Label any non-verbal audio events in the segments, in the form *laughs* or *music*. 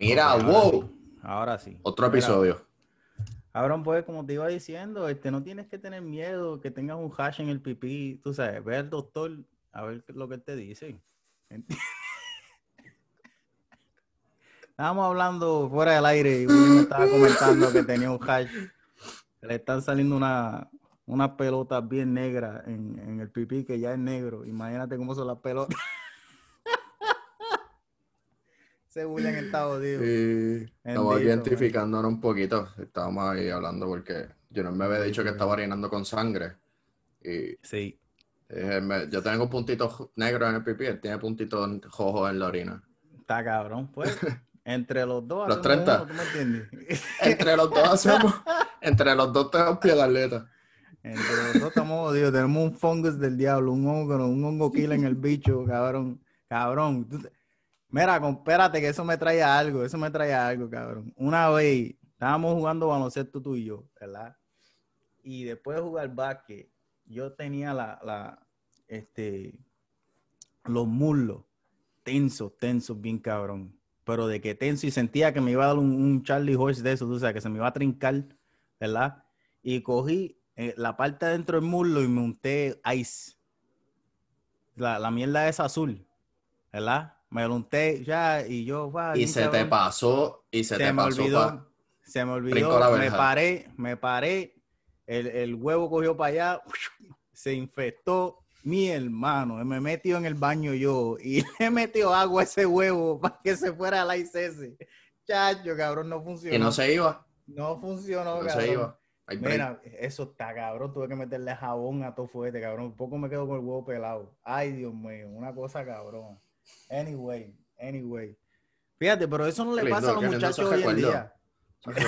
Mira, ahora wow. sí, Ahora sí. Otro Mira, episodio. Cabrón, pues como te iba diciendo, este, no tienes que tener miedo que tengas un hash en el pipí, tú sabes, ve al doctor a ver lo que te dice. *laughs* Estábamos hablando fuera del aire y me estaba comentando que tenía un hash. Le están saliendo una, unas pelotas bien negras en, en el pipí que ya es negro. Imagínate cómo son las pelotas. *laughs* Ese William está jodido. Sí, estamos identificándonos un poquito. Estábamos ahí hablando porque Junior me había dicho que estaba orinando con sangre. Y Sí. me- yo tengo puntitos negros en el pipí, él tiene puntitos rojos en la orina. Está cabrón, pues. *laughs* Entre los dos Los hacemos 30. uno, ¿tú me entiendes? *laughs* Entre los dos hacemos, *laughs* entre los dos tenemos pie de atleta. Entre los dos estamos jodidos. Tenemos un fungus del diablo, un hongo, un hongo killer en el bicho, cabrón. Cabrón. Mira, espérate que eso me trae algo, eso me trae algo, cabrón. Una vez estábamos jugando baloncesto tú y yo, ¿verdad? Y después de jugar básquet, yo tenía la, este, los muslos tensos, tensos, bien cabrón. Pero de que tenso y sentía que me iba a dar un, un Charlie Horse de eso, tú sabes, que se me iba a trincar, ¿verdad? Y cogí eh, la parte dentro del muslo y me unté ice. La, la mierda es azul, ¿verdad? Me lo unté ya y yo, va, Y se te pasó, y se, Se te me pasó. olvidó, pa- se me olvidó, me paré, me paré, el, el huevo cogió para allá, *laughs* se infectó mi hermano, me metió en el baño yo y *laughs* le metió agua a ese huevo *laughs* para que se fuera al ICS. Chacho, cabrón, no funcionó. Y no se iba, No funcionó, no cabrón. se iba. Hay break. Mira, eso está cabrón. Tuve que meterle jabón a todo fuerte, cabrón. Un poco me quedo con el huevo pelado. Ay, Dios mío, una cosa cabrón. Anyway, anyway. Fíjate, pero eso no le pasa a los muchachos hoy en día. Esas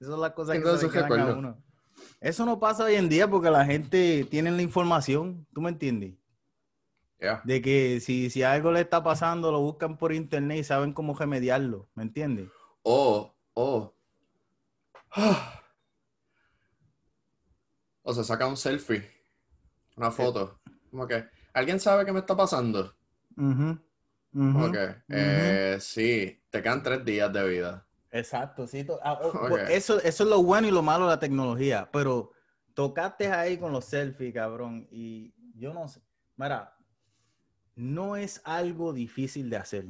son las cosas que Tengo *laughs* se le a uno. Eso no pasa hoy en día porque la gente tiene la información, ¿tú me entiendes? Yeah. De que si, si algo le está pasando, lo buscan por internet y saben cómo remediarlo, ¿me entiendes? O, o. *sighs* O se saca un selfie, una foto. Como que, ¿alguien sabe qué me está pasando? Eh, sí, te quedan tres días de vida. Exacto, sí. ah, oh, pues Eso, eso es lo bueno y lo malo de la tecnología, pero tocaste ahí con los selfies, cabrón, y yo no sé. Mira, no es algo difícil de hacer,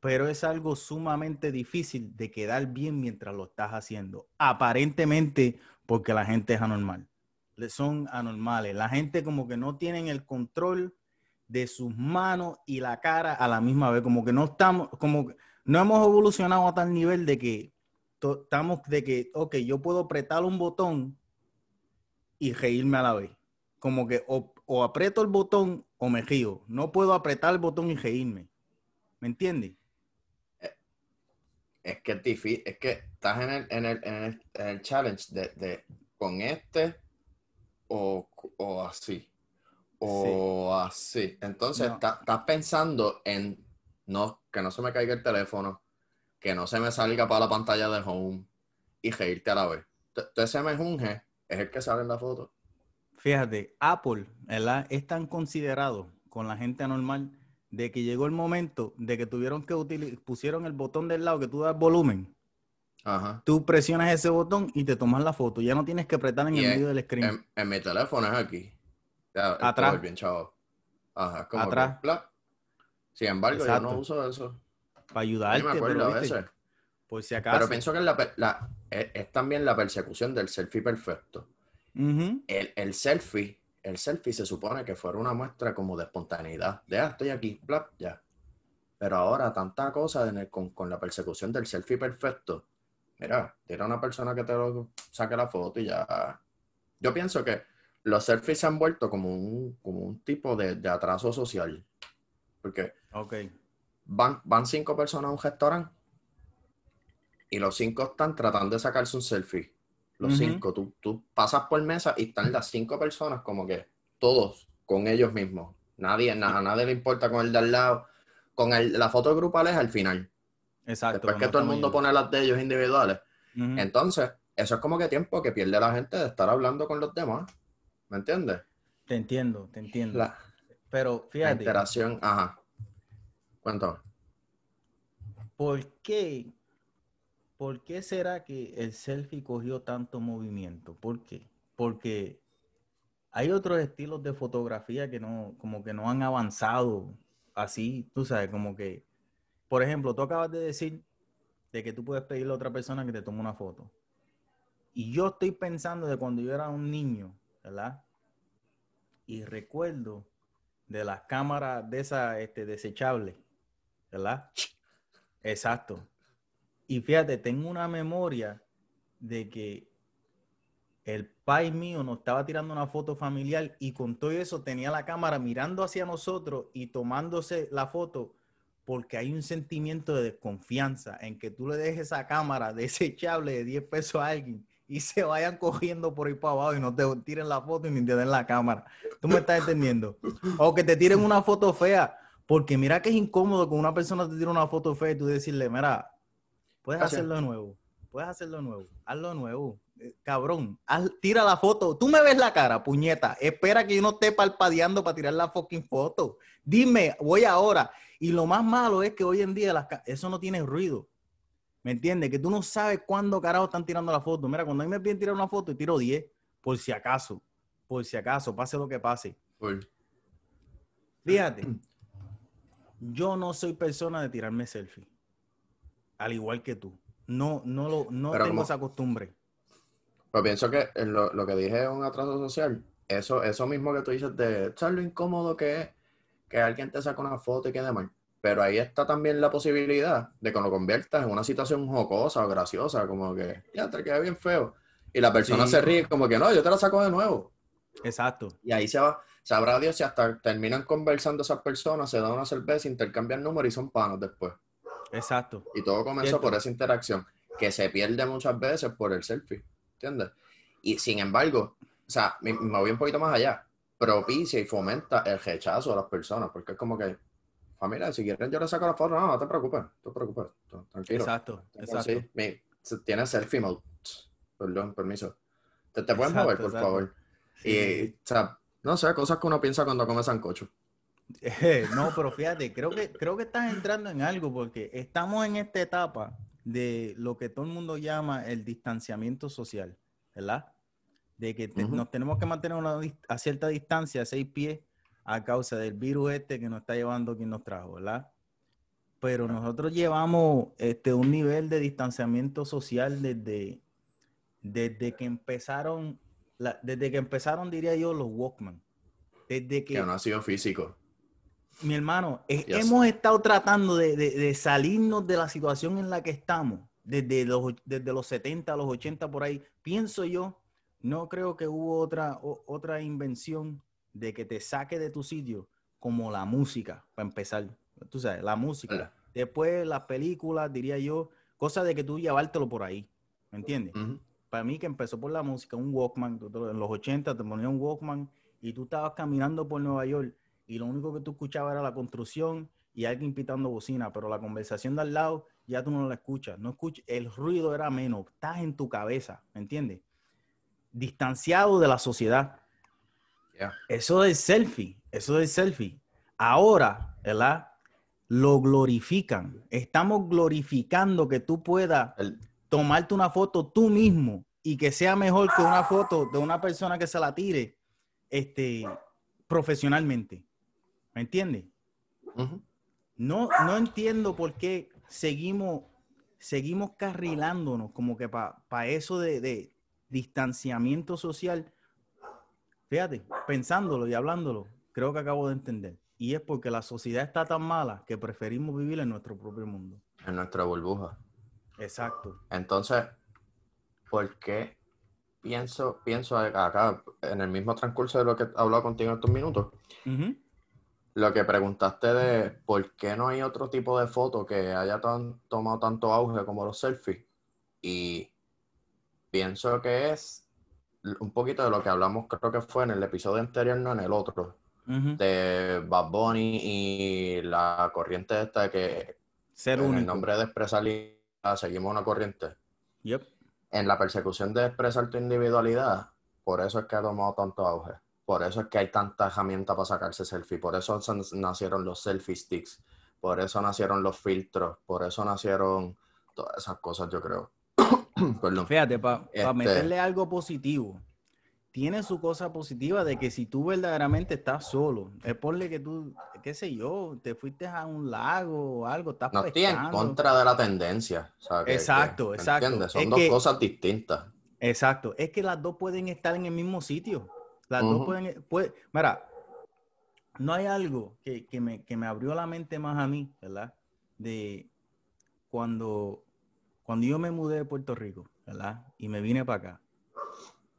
pero es algo sumamente difícil de quedar bien mientras lo estás haciendo. Aparentemente, porque la gente es anormal. Le- Son anormales. La gente como que no tienen el control de sus manos y la cara a la misma vez, como que no estamos, como que no hemos evolucionado a tal nivel de que estamos de que, ok, yo puedo apretar un botón y reírme a la vez. Como que o, aprieto el botón o me río. No puedo apretar el botón y reírme. ¿Me entiendes? Es que es difícil, es que estás en el, en el, en el, en el challenge de, de con este o, o así. O así. Entonces No. estás pensando en no, que no se me caiga el teléfono, que no se me salga para la pantalla de home y reírte a la vez. Entonces ese mejunje es el que sale en la foto. Fíjate, Apple, ¿verdad? Es tan considerado con la gente anormal de que llegó el momento de que tuvieron que utilizar, pusieron el botón del lado que tú das volumen. Ajá. Tú presionas ese botón y te tomas la foto. Ya no tienes que apretar en Y el medio del screen. En, en mi teléfono es aquí. Ya, Atrás. bien chavo. Ajá, como Atrás. que. Sin embargo, yo no uso eso. para ayudarte, me acuerdo pero a veces. por si acaso. Pero pienso que la, es, es también la persecución del selfie perfecto. Ujú. El, el selfie, el selfie se supone que fuera una muestra como de espontaneidad. De, ah, estoy aquí, plap, ya. Pero ahora tanta cosa en el- con, con la persecución del selfie perfecto. Mira, tira a una persona que te lo saque la foto y ya. Yo pienso que los selfies se han vuelto como un, como un tipo de, de atraso social. Porque Ok. van, van cinco personas a un restaurante y los cinco están tratando de sacarse un selfie. Los cinco, tú, tú pasas por mesa y están las cinco personas como que todos con ellos mismos. Nadie, na- a nadie le importa con el de al lado. Con el- la foto grupal es al final. Exacto. Después que todo el mundo pone las de ellos individuales. Entonces, eso es como que tiempo que pierde la gente de estar hablando con los demás. ¿Me entiendes? Te entiendo, te entiendo. La, Pero la fíjate, interacción, ajá. Cuéntame. ¿por qué? ¿Por qué será que el selfie cogió tanto movimiento? ¿Por qué? Porque hay otros estilos de fotografía que no, como que no han avanzado así, tú sabes, como que, por ejemplo, tú acabas de decir de que tú puedes pedirle a otra persona que te tome una foto. Y yo estoy pensando de cuando yo era un niño, ¿verdad? Y recuerdo de las cámaras de esas este, desechables, ¿verdad? Exacto. Y fíjate, tengo una memoria de que el pai mío nos estaba tirando una foto familiar y con todo eso tenía la cámara mirando hacia nosotros y tomándose la foto porque hay un sentimiento de desconfianza en que tú le dejes esa cámara *laughs* desechable de 10 pesos a alguien y se vayan cogiendo por ahí para abajo y no te tiren la foto y ni te den la cámara. ¿Tú me estás entendiendo? O que te tiren una foto fea, porque mira que es incómodo que una persona te tire una foto fea y tú decirle, mira, puedes hacerlo de nuevo, puedes hacerlo de nuevo, hazlo de nuevo. Cabrón, tira la foto. Tú me ves la cara, puñeta. Espera que yo no esté palpadeando para tirar la fucking foto. Dime, voy ahora. Y lo más malo es que hoy en día eso no tiene ruido. ¿Me entiendes? Que tú no sabes cuándo carajo están tirando la foto. Mira, cuando a mí me piden tirar una foto, y tiro 10, por si acaso. Por si acaso, pase lo que pase. Fíjate, yo no soy persona de tirarme selfie. Al igual que tú. No, no, lo, no tengo esa costumbre. Pero pienso que lo, lo, que dije es un atraso social. Eso, eso mismo que tú dices de ¿sabes lo incómodo que es que alguien te saca una foto y quede mal. Pero ahí está también la posibilidad de que lo conviertas en una situación jocosa o graciosa, como que ya te queda bien feo. Y la persona se ríe como que no, yo te la saco de nuevo. Exacto. Y ahí se va, sabrá Dios si hasta terminan conversando esas personas, se dan una cerveza, intercambian números y son panos después. Exacto. Y todo comenzó por esa interacción, que se pierde muchas veces por el selfie, ¿entiendes? Y sin embargo, o sea, me, me voy un poquito más allá, propicia y fomenta el rechazo de las personas, porque es como que familia, si quieren yo le saco la foto, no, no te preocupes, no te preocupes, tranquilo. Exacto, exacto. Sí, tiene selfie mode. Perdón, permiso. Te, te puedes mover, por favor. Y, o sea, no sé, cosas que uno piensa cuando come sancocho. *laughs* no, pero fíjate, creo que, creo que estás entrando en algo porque estamos en esta etapa de lo que todo el mundo llama el distanciamiento social, ¿verdad? De que nos tenemos que mantener a cierta distancia, seis pies, a causa del virus este que nos está llevando quien nos trajo, ¿verdad? Pero nosotros llevamos este, un nivel de distanciamiento social desde, desde que empezaron, desde que empezaron, diría yo, los Walkman. Desde que, que no ha sido físico. Mi hermano, hemos estado tratando de, de, salirnos de la situación en la que estamos, desde los, desde los 70 a los 80 por ahí. Pienso yo, no creo que hubo otra, otra invención de que te saque de tu sitio, como la música, para empezar. Tú sabes, la música. Después las películas, diría yo, cosa de que tú llevártelo por ahí. ¿Me entiendes? Para mí que empezó por la música, un Walkman, en los 80 te ponía un Walkman y tú estabas caminando por Nueva York y lo único que tú escuchabas era la construcción y alguien pitando bocina, pero la conversación de al lado ya tú no la escuchas, no escuchas, el ruido era menos, estás en tu cabeza, ¿me entiendes? Distanciado de la sociedad. Eso del selfie, eso del selfie. Ahora, ¿verdad? Lo glorifican. Estamos glorificando que tú puedas tomarte una foto tú mismo y que sea mejor que una foto de una persona que se la tire este, profesionalmente. ¿Me entiendes? no, no entiendo por qué seguimos, seguimos carrilándonos como que para eso de distanciamiento social Fíjate, pensándolo y hablándolo, creo que acabo de entender. Y es porque la sociedad está tan mala que preferimos vivir en nuestro propio mundo. En nuestra burbuja. Exacto. Entonces, ¿por qué pienso, pienso acá, en el mismo transcurso de lo que he hablado contigo en estos minutos? Lo que preguntaste de por qué no hay otro tipo de foto que haya tomado tanto auge como los selfies. Y pienso que es un poquito de lo que hablamos, creo que fue en el episodio anterior, no en el otro, de Bad Bunny y la corriente esta de que Ser en el nombre de expresar seguimos una corriente. Yep. En la persecución de expresar tu individualidad, por eso es que ha tomado tanto auge. Por eso es que hay tanta herramienta para sacarse selfie. Por eso nacieron los selfie sticks. por eso nacieron los filtros, por eso nacieron todas esas cosas, yo creo. *coughs* Perdón. Fíjate, para Este- meterle algo positivo, tiene su cosa positiva de que si tú verdaderamente estás solo, es ponle que tú, qué sé yo, te fuiste a un lago o algo, estás No estoy en pescando. contra de la tendencia. o sea, que- Exacto, que- exacto. ¿entiendes? Son Es dos que- cosas distintas. Exacto, es que las dos pueden estar en el mismo sitio. Las dos Ujú. pueden, puede- mira, no hay algo que, que me, que me abrió la mente más a mí, ¿verdad? De cuando, cuando yo me mudé de Puerto Rico, ¿verdad? Y me vine para acá.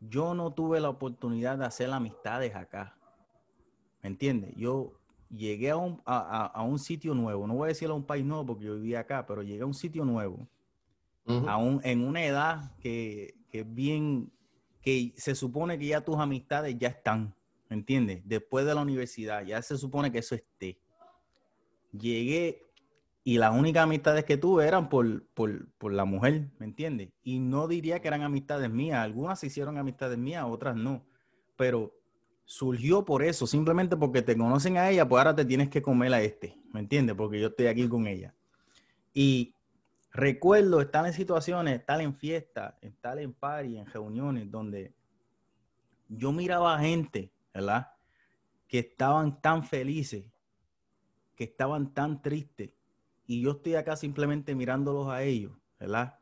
Yo no tuve la oportunidad de hacer amistades acá. ¿Me entiendes? Yo llegué a un, a, a- a un sitio nuevo, no voy a decirlo a un país nuevo porque yo vivía acá, pero llegué a un sitio nuevo Ujú. aún en una edad que, que es bien, que se supone que ya tus amistades ya están, ¿me entiendes? Después de la universidad, ya se supone que eso esté. Llegué y las únicas amistades que tuve eran por, por, por la mujer, ¿me entiendes? Y no diría que eran amistades mías, algunas se hicieron amistades mías, otras no, pero surgió por eso, simplemente porque te conocen a ella, pues ahora te tienes que comer a este, ¿me entiendes? Porque yo estoy aquí con ella. Y recuerdo estar en situaciones, estar en fiestas, estar en party, en reuniones, donde yo miraba a gente, ¿verdad? Que estaban tan felices, que estaban tan tristes, y yo estoy acá simplemente mirándolos a ellos, ¿verdad?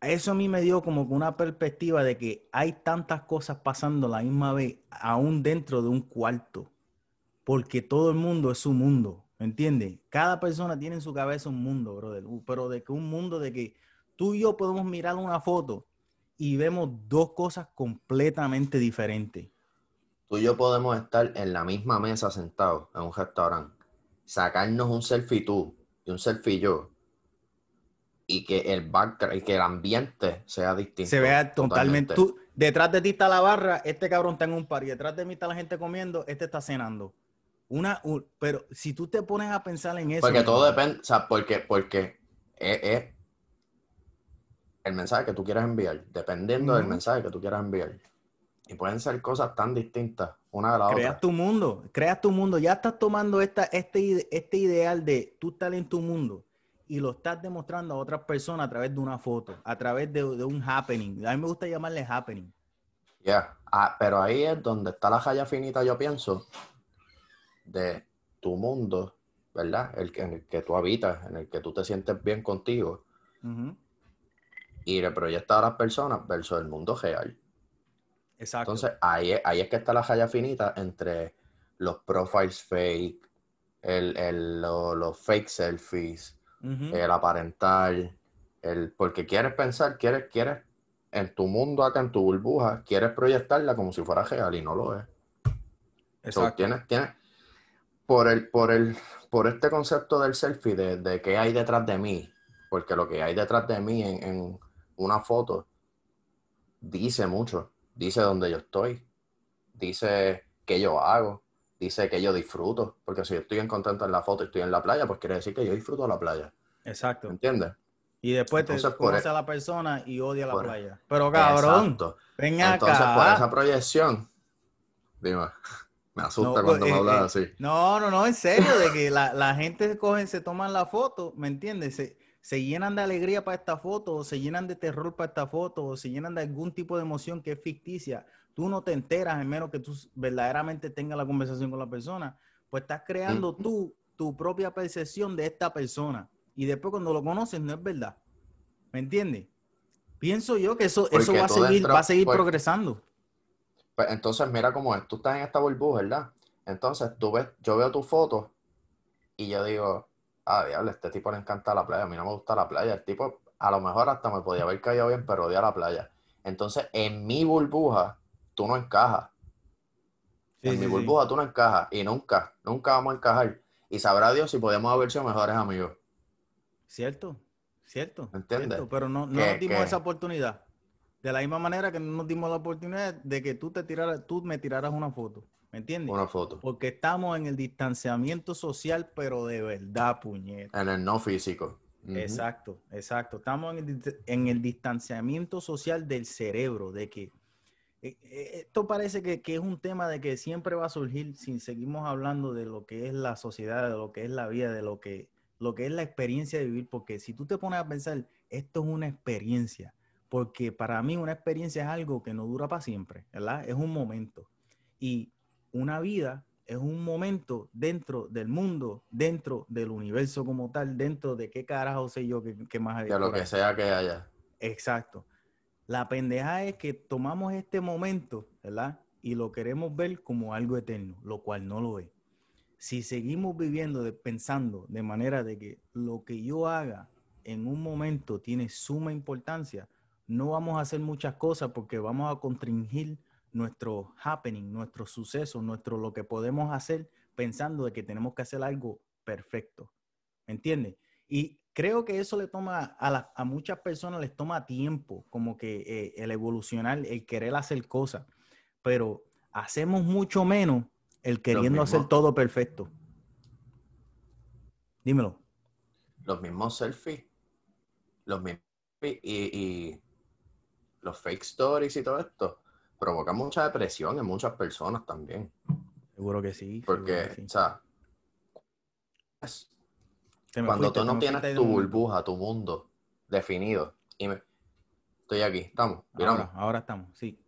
Eso a mí me dio como una perspectiva de que hay tantas cosas pasando la misma vez, aún dentro de un cuarto, porque todo el mundo es su mundo, ¿me entiendes? Cada persona tiene en su cabeza un mundo, brother, pero de que un mundo de que tú y yo podemos mirar una foto y vemos dos cosas completamente diferentes. Tú y yo podemos estar en la misma mesa sentados en un restaurante, sacarnos un selfie tú y un selfie yo, y que el background, y que el ambiente sea distinto. Se vea totalmente. Tú, detrás de ti está la barra, este cabrón está en un par, y detrás de mí está la gente comiendo, este está cenando. Una, un- pero si tú te pones a pensar en eso. Porque todo depende, o sea, porque, porque es, es el mensaje que tú quieras enviar, dependiendo del mensaje que tú quieras enviar. Y pueden ser cosas tan distintas una de la Creas otra. tu mundo, creas tu mundo. Ya estás tomando esta, este, este ideal de tú estar en tu mundo y lo estás demostrando a otras personas a través de una foto, a través de, de un happening. A mí me gusta llamarle happening. Ya, Ah, pero ahí es donde está la raya finita, yo pienso, de tu mundo, ¿verdad? El que, en el que tú habitas, en el que tú te sientes bien contigo, Ujú, y le proyectas a las personas versus el mundo real. Exacto. Entonces, ahí es, ahí es que está la raya finita entre los profiles fake, el, el- lo- los fake selfies, el aparentar, el, porque quieres pensar, quieres, quieres, en tu mundo acá, en tu burbuja, quieres proyectarla como si fuera real y no lo es. So, exacto. tienes, tienes, por el, por el, por este concepto del selfie, de, de qué hay detrás de mí, porque lo que hay detrás de mí en, en una foto dice mucho, dice dónde yo estoy, dice qué yo hago, dice que yo disfruto, porque si yo estoy en contento en la foto y estoy en la playa, pues quiere decir que yo disfruto la playa, Exacto. ¿entiendes? Y después te Entonces, conoce e- a la persona y odia la por- playa. Pero cabrón, Exacto. ven Entonces, por esa proyección, dime, me asusta No, cuando eh, me hablas eh, así. No, no, no, en serio, de que *laughs* la, la gente cogen, se toman la foto, ¿me entiendes? Se, se llenan de alegría para esta foto, o se llenan de terror para esta foto, o se llenan de algún tipo de emoción que es ficticia. Tú no te enteras, en menos que tú verdaderamente tengas la conversación con la persona, pues estás creando tú tu propia percepción de esta persona. Y después cuando lo conoces, no es verdad. ¿Me entiendes? Pienso yo que eso, eso va a seguir, va a seguir pues- progresando. Pues entonces mira cómo es, tú estás en esta burbuja, ¿verdad? Entonces tú ves, yo veo tu foto y yo digo, ah, diablo, este tipo le encanta la playa, a mí no me gusta la playa, el tipo a lo mejor hasta me podía haber caído bien, pero odia la playa. Entonces en mi burbuja tú no encajas, Sí, en sí, mi sí. burbuja tú no encajas y nunca, nunca vamos a encajar. Y sabrá Dios si podemos haber sido mejores amigos. Cierto, cierto. ¿Me entiendes? cierto, pero no, no Que- nos dimos que- esa oportunidad. De la misma manera que no nos dimos la oportunidad de que tú te tiraras, tú me tiraras una foto. ¿Me entiendes? Una foto. Porque estamos en el distanciamiento social, pero de verdad, puñeta. En el no físico. Exacto, exacto. Estamos en el, dist- en el distanciamiento social del cerebro, de que eh, eh, esto parece que, que, es un tema de que siempre va a surgir si seguimos hablando de lo que es la sociedad, de lo que es la vida, de lo que, lo que es la experiencia de vivir, porque si tú te pones a pensar, esto es una experiencia, porque para mí una experiencia es algo que no dura para siempre, ¿verdad? Es un momento. Y una vida es un momento dentro del mundo, dentro del universo como tal, dentro de qué carajo sé yo que, más hay. De lo que sea que haya. Exacto. La pendeja es que tomamos este momento, ¿verdad? Y lo queremos ver como algo eterno, lo cual no lo es. Si seguimos viviendo pensando de manera de que lo que yo haga en un momento tiene suma importancia, no vamos a hacer muchas cosas porque vamos a constringir nuestro happening, nuestro suceso, nuestro lo que podemos hacer pensando de que tenemos que hacer algo perfecto. ¿Me entiendes? Y creo que eso le toma a, a muchas personas les toma tiempo, como que eh, el evolucionar, el querer hacer cosas, pero hacemos mucho menos el queriendo hacer todo perfecto. Dímelo. Los mismos selfies, los mismos y los fake stories y todo esto provoca mucha depresión en muchas personas también. Seguro que sí. Porque, o sea, cuando tú no tienes tu burbuja, tu mundo definido, y me... estoy aquí, estamos, ahora, ahora estamos, sí.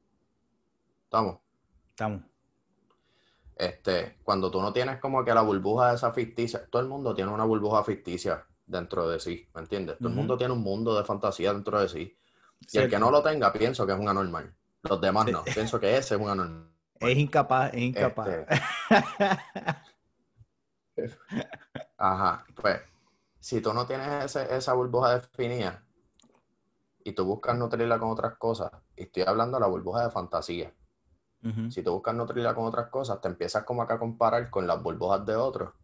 Estamos. Estamos. Este, cuando tú no tienes como que la burbuja de esa ficticia, todo el mundo tiene una burbuja ficticia dentro de sí, ¿me entiendes? Todo el mundo tiene un mundo de fantasía dentro de sí. Y el que no lo tenga, pienso que es un anormal. Los demás no. Pienso que ese es un anormal. Es incapaz, es incapaz. Este, *laughs* ajá, pues si tú no tienes esa burbuja definida y tú buscas nutrirla con otras cosas, y estoy hablando de la burbuja de fantasía, si tú buscas nutrirla con otras cosas, te empiezas como acá a comparar con las burbujas de otros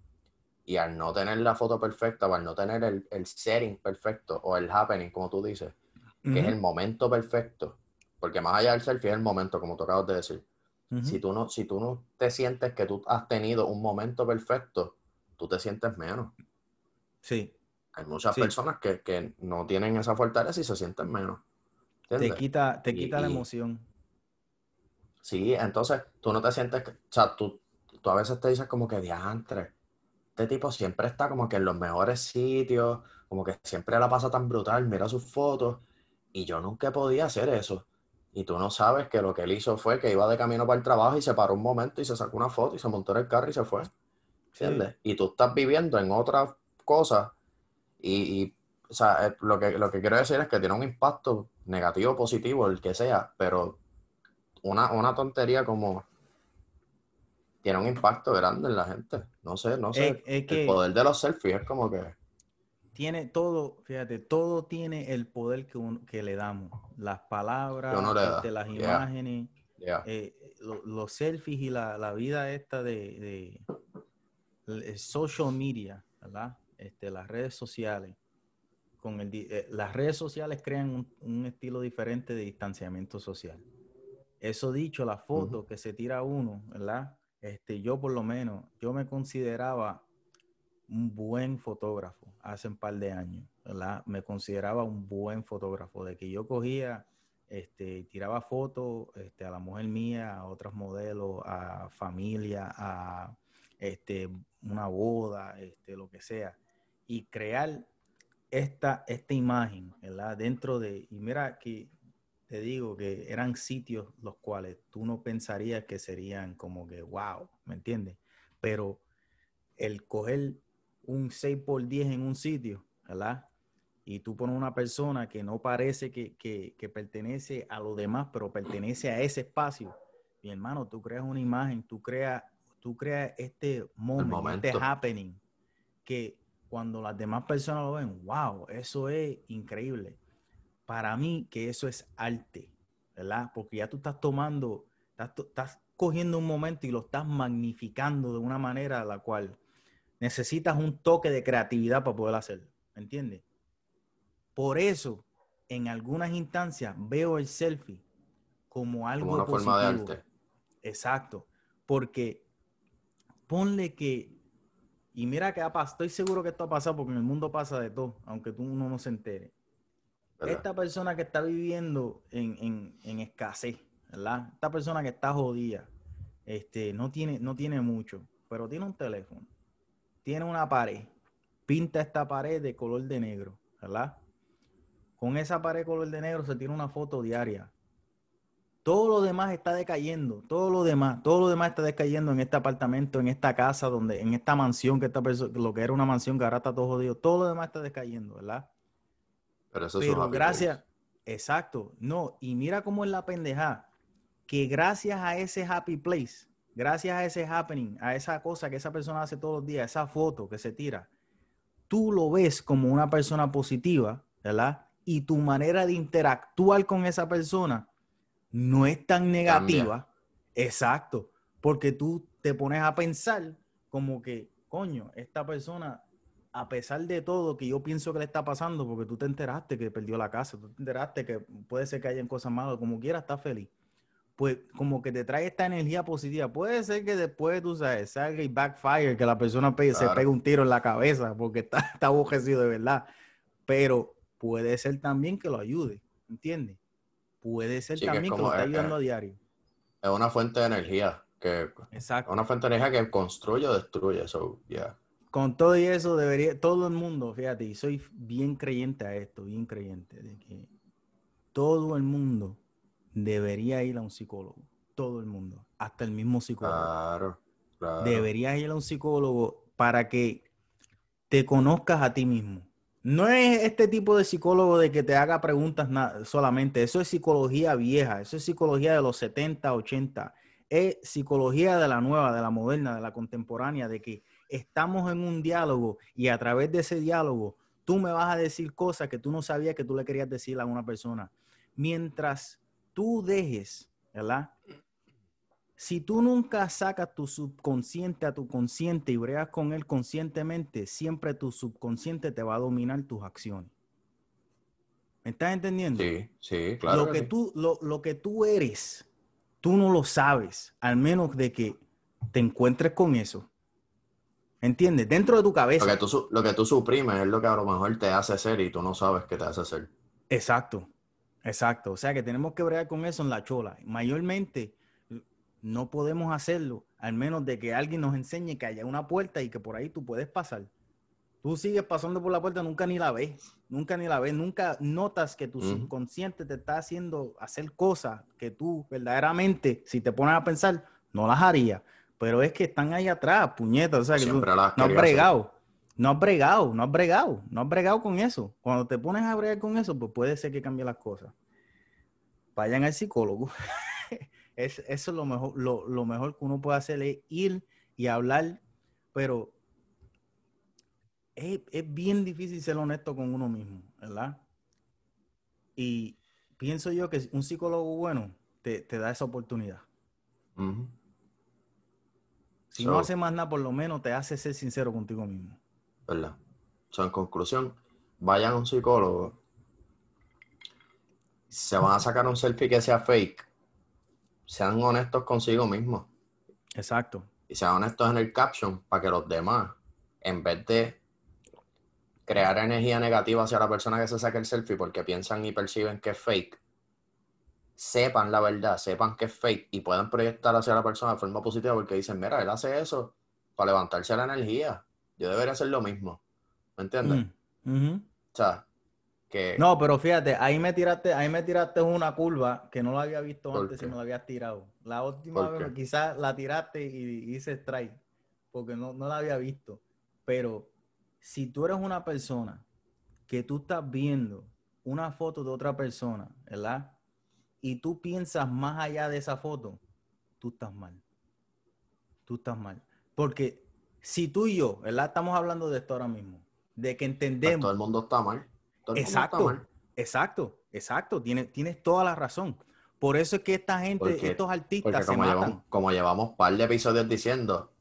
y al no tener la foto perfecta o al no tener el, el setting perfecto o el happening, como tú dices, que es el momento perfecto, porque más allá del selfie es el momento, como tú acabas de decir. si, tú no, si tú no te sientes que tú has tenido un momento perfecto, tú te sientes menos. Sí. Hay muchas personas que, no tienen esa fortaleza y se sienten menos. Te quita, te quita la emoción. Sí, entonces tú no te sientes, o sea, tú, tú a veces te dices como que diantre. Este tipo siempre está como que en los mejores sitios, como que siempre la pasa tan brutal, mira sus fotos. Y yo nunca podía hacer eso. Y tú no sabes que lo que él hizo fue que iba de camino para el trabajo y se paró un momento y se sacó una foto y se montó en el carro y se fue. ¿Entiendes? Y tú estás viviendo en otra cosa y, o sea, eh, lo que, lo que quiero decir es que tiene un impacto negativo, positivo, el que sea, pero una, una tontería como tiene un impacto grande en la gente. No sé, no sé. el poder de los selfies es como que tiene todo, fíjate, todo tiene el poder que, que le damos. Las palabras, este, las imágenes, eh, los selfies y la, vida esta de, social media, ¿verdad? Este, las redes sociales. Con el, eh, las redes sociales crean un, estilo diferente de distanciamiento social. Eso dicho, la foto que se tira uno, ¿verdad? Este, yo por lo menos, yo me consideraba un buen fotógrafo hace un par de años, ¿verdad? Me consideraba un buen fotógrafo, de que yo cogía, este, tiraba fotos este, a la mujer mía, a otros modelos, a familia, a este, una boda, este, lo que sea, y crear esta, esta imagen, ¿verdad? Dentro de, y mira que te digo que eran sitios los cuales tú no pensarías que serían como que, wow, ¿me entiendes? Pero el coger un 6 por 10 en un sitio, ¿verdad? Y tú pones una persona que no parece que, pertenece a los demás, pero pertenece a ese espacio. Mi hermano, tú creas una imagen, tú creas, tú creas este momento, este happening, que cuando las demás personas lo ven, wow, eso es increíble. Para mí, que eso es arte, ¿verdad? Porque ya tú estás tomando, estás, estás cogiendo un momento y lo estás magnificando de una manera a la cual necesitas un toque de creatividad para poder hacerlo, ¿me entiendes? Por eso, en algunas instancias veo el selfie como algo como una forma de arte. Exacto, porque ponle que y mira que ha pasado, estoy seguro que esto ha pasado porque en el mundo pasa de todo, aunque tú uno no se entere. Esta persona que está viviendo en, en escasez, ¿verdad? Esta persona que está jodida, este, no tiene, no tiene mucho, pero tiene un teléfono, tiene una pared, pinta esta pared de color de negro, ¿verdad? Con esa pared color de negro se tiene una foto diaria. Todo lo demás está decayendo, todo lo demás, todo lo demás está decayendo en este apartamento, en esta casa, donde, en esta mansión que esta persona, lo que era una mansión que ahora está todo jodido, todo lo demás está decayendo, ¿verdad? Pero eso es Pero un gracias, exacto, no, y mira cómo es la pendeja, que gracias a ese happy place, gracias a ese happening, a esa cosa que esa persona hace todos los días, esa foto que se tira, tú lo ves como una persona positiva, ¿verdad? Y tu manera de interactuar con esa persona no es tan negativa. Exacto, porque tú te pones a pensar como que, coño, esta persona, a pesar de todo que yo pienso que le está pasando, porque tú te enteraste que perdió la casa, tú te enteraste que puede ser que hayan cosas malas, como quiera, está feliz. Pues como que te trae esta energía positiva. Puede ser que después, tú sabes, salga y backfire, que la persona pe- se pegue un tiro en la cabeza porque está, *laughs* está abojecido de verdad. Pero puede ser también que lo ayude, ¿entiendes? Puede ser Sí, también que, lo está eh, ayudando eh, a diario. Es una fuente de energía que es Exacto. una fuente de energía que construye o destruye. So, yeah. Con todo y eso, debería, todo el mundo, fíjate, y soy bien creyente a esto, bien creyente, de que todo el mundo debería ir a un psicólogo. Todo el mundo, hasta el mismo psicólogo. Claro, claro. Deberías ir a un psicólogo para que te conozcas a ti mismo. No es este tipo de psicólogo de que te haga preguntas solamente. Eso es psicología vieja. Eso es psicología de los 70, 80. Es psicología de la nueva, de la moderna, de la contemporánea, de que estamos en un diálogo y a través de ese diálogo tú me vas a decir cosas que tú no sabías que tú le querías decir a una persona. Mientras tú dejes, ¿verdad? Si tú nunca sacas tu subconsciente a tu consciente y bregas con él conscientemente, siempre tu subconsciente te va a dominar tus acciones. ¿Me estás entendiendo? Sí, sí, claro. lo, que sí. tú, lo, lo que tú eres, tú no lo sabes, al menos de que te encuentres con eso. ¿Entiendes? Dentro de tu cabeza. Lo que, tú, lo que tú suprimes es lo que a lo mejor te hace ser y tú no sabes que te hace ser. Exacto, exacto. O sea que tenemos que bregar con eso en la chola. Mayormente no podemos hacerlo, al menos de que alguien nos enseñe que haya una puerta y que por ahí tú puedes pasar. Tú sigues pasando por la puerta, nunca ni la ves, nunca ni la ves, nunca notas que tu subconsciente te está haciendo hacer cosas que tú verdaderamente, si te pones a pensar, no las harías. Pero es que están ahí atrás, puñetas. O sea, que tú- Siempre las no has hacer. No has bregado, no has bregado, no has bregado con eso. Cuando te pones a bregar con eso, pues puede ser que cambie las cosas. Vayan al psicólogo. *laughs* es, eso es lo mejor, lo, lo mejor que uno puede hacer es ir y hablar, pero es, es bien difícil ser honesto con uno mismo, ¿verdad? Y pienso yo que un psicólogo bueno te, te da esa oportunidad. Si So, no hace más nada, por lo menos te hace ser sincero contigo mismo. ¿Verdad? En conclusión, vayan a un psicólogo. Se van a sacar un selfie que sea fake. Sean honestos consigo mismos. Exacto. Y sean honestos en el caption para que los demás, en vez de crear energía negativa hacia la persona que se saque el selfie porque piensan y perciben que es fake, sepan la verdad, sepan que es fake y puedan proyectar hacia la persona de forma positiva porque dicen, mira, él hace eso para levantarse la energía. Yo debería hacer lo mismo. ¿Me entiendes? Mm. O sea, que No, pero fíjate, ahí me tiraste, ahí me tiraste una curva que no la había visto ¿Por antes y me la habías tirado. La última ¿Por vez quizás la tiraste y hice strike, porque no, no la había visto. Pero si tú eres una persona que tú estás viendo una foto de otra persona, ¿verdad? Y tú piensas más allá de esa foto, tú estás mal. Tú estás mal. Porque si tú y yo, ¿verdad? Estamos hablando de esto ahora mismo, de que pues, entendemos. todo el mundo está mal. Todo el mundo está Exacto, mal. exacto, exacto. Tienes, tienes toda la razón. Por eso es que esta gente, Porque- estos artistas se como matan. llevamos, como llevamos un par de episodios diciendo,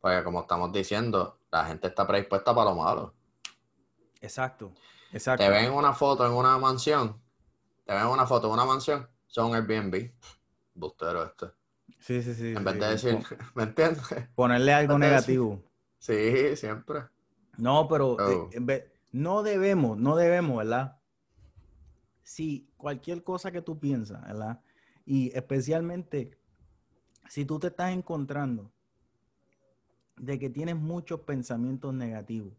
porque como estamos diciendo, la gente está predispuesta para lo malo. Exacto, exacto. Te ven una foto en una mansión, te ven una foto en una mansión, son Airbnb. Bustero este. Sí, sí, sí. En vez sí. de decir, ¿me entiendes? *laughs* Ponerle algo decir- negativo. Sí, siempre. No, pero eh, Oh. en vez- no debemos, no debemos, ¿verdad? si cualquier cosa que tú piensas, ¿verdad? Y especialmente si tú te estás encontrando de que tienes muchos pensamientos negativos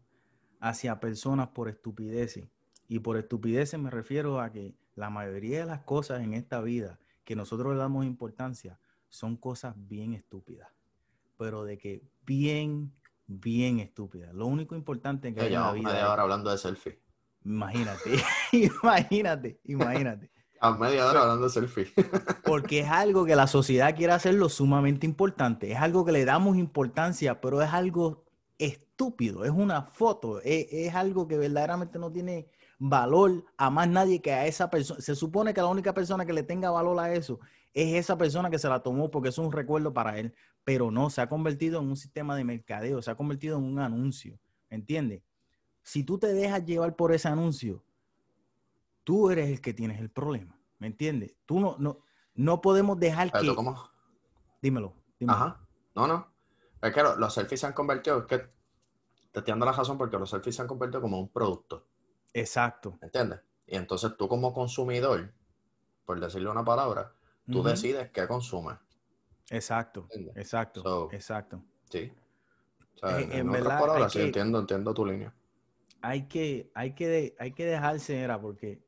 hacia personas por estupideces, y por estupideces me refiero a que la mayoría de las cosas en esta vida que nosotros le damos importancia son cosas bien estúpidas, pero de que bien, bien estúpidas. Lo único importante que hay en la vida. ahora hablando de selfie. Imagínate, *laughs* imagínate, imagínate. A media hora hablando de selfie. *laughs* Porque es algo que la sociedad quiere hacerlo sumamente importante. Es algo que le damos importancia, pero es algo estúpido. Es una foto. Es, algo que verdaderamente no tiene valor a más nadie que a esa persona. Se supone que la única persona que le tenga valor a eso es esa persona que se la tomó porque es un recuerdo para él. Pero no, se ha convertido en un sistema de mercadeo, se ha convertido en un anuncio. ¿Entiendes? Si tú te dejas llevar por ese anuncio, tú eres el que tienes el problema. ¿Me entiendes? Tú no, no, no podemos dejar que. ¿Cómo? Dímelo, Ajá. No, no. Es que los, selfies se han convertido, es que te estoy dando la razón porque los selfies se han convertido como un producto. Exacto. ¿Me entiendes? Y entonces tú como consumidor, por decirle una palabra, tú decides qué consumes. Exacto, exacto, exacto. Sí. O sea, en, otras palabras, sí, entiendo, entiendo tu línea hay que, hay que, hay que dejarse, era porque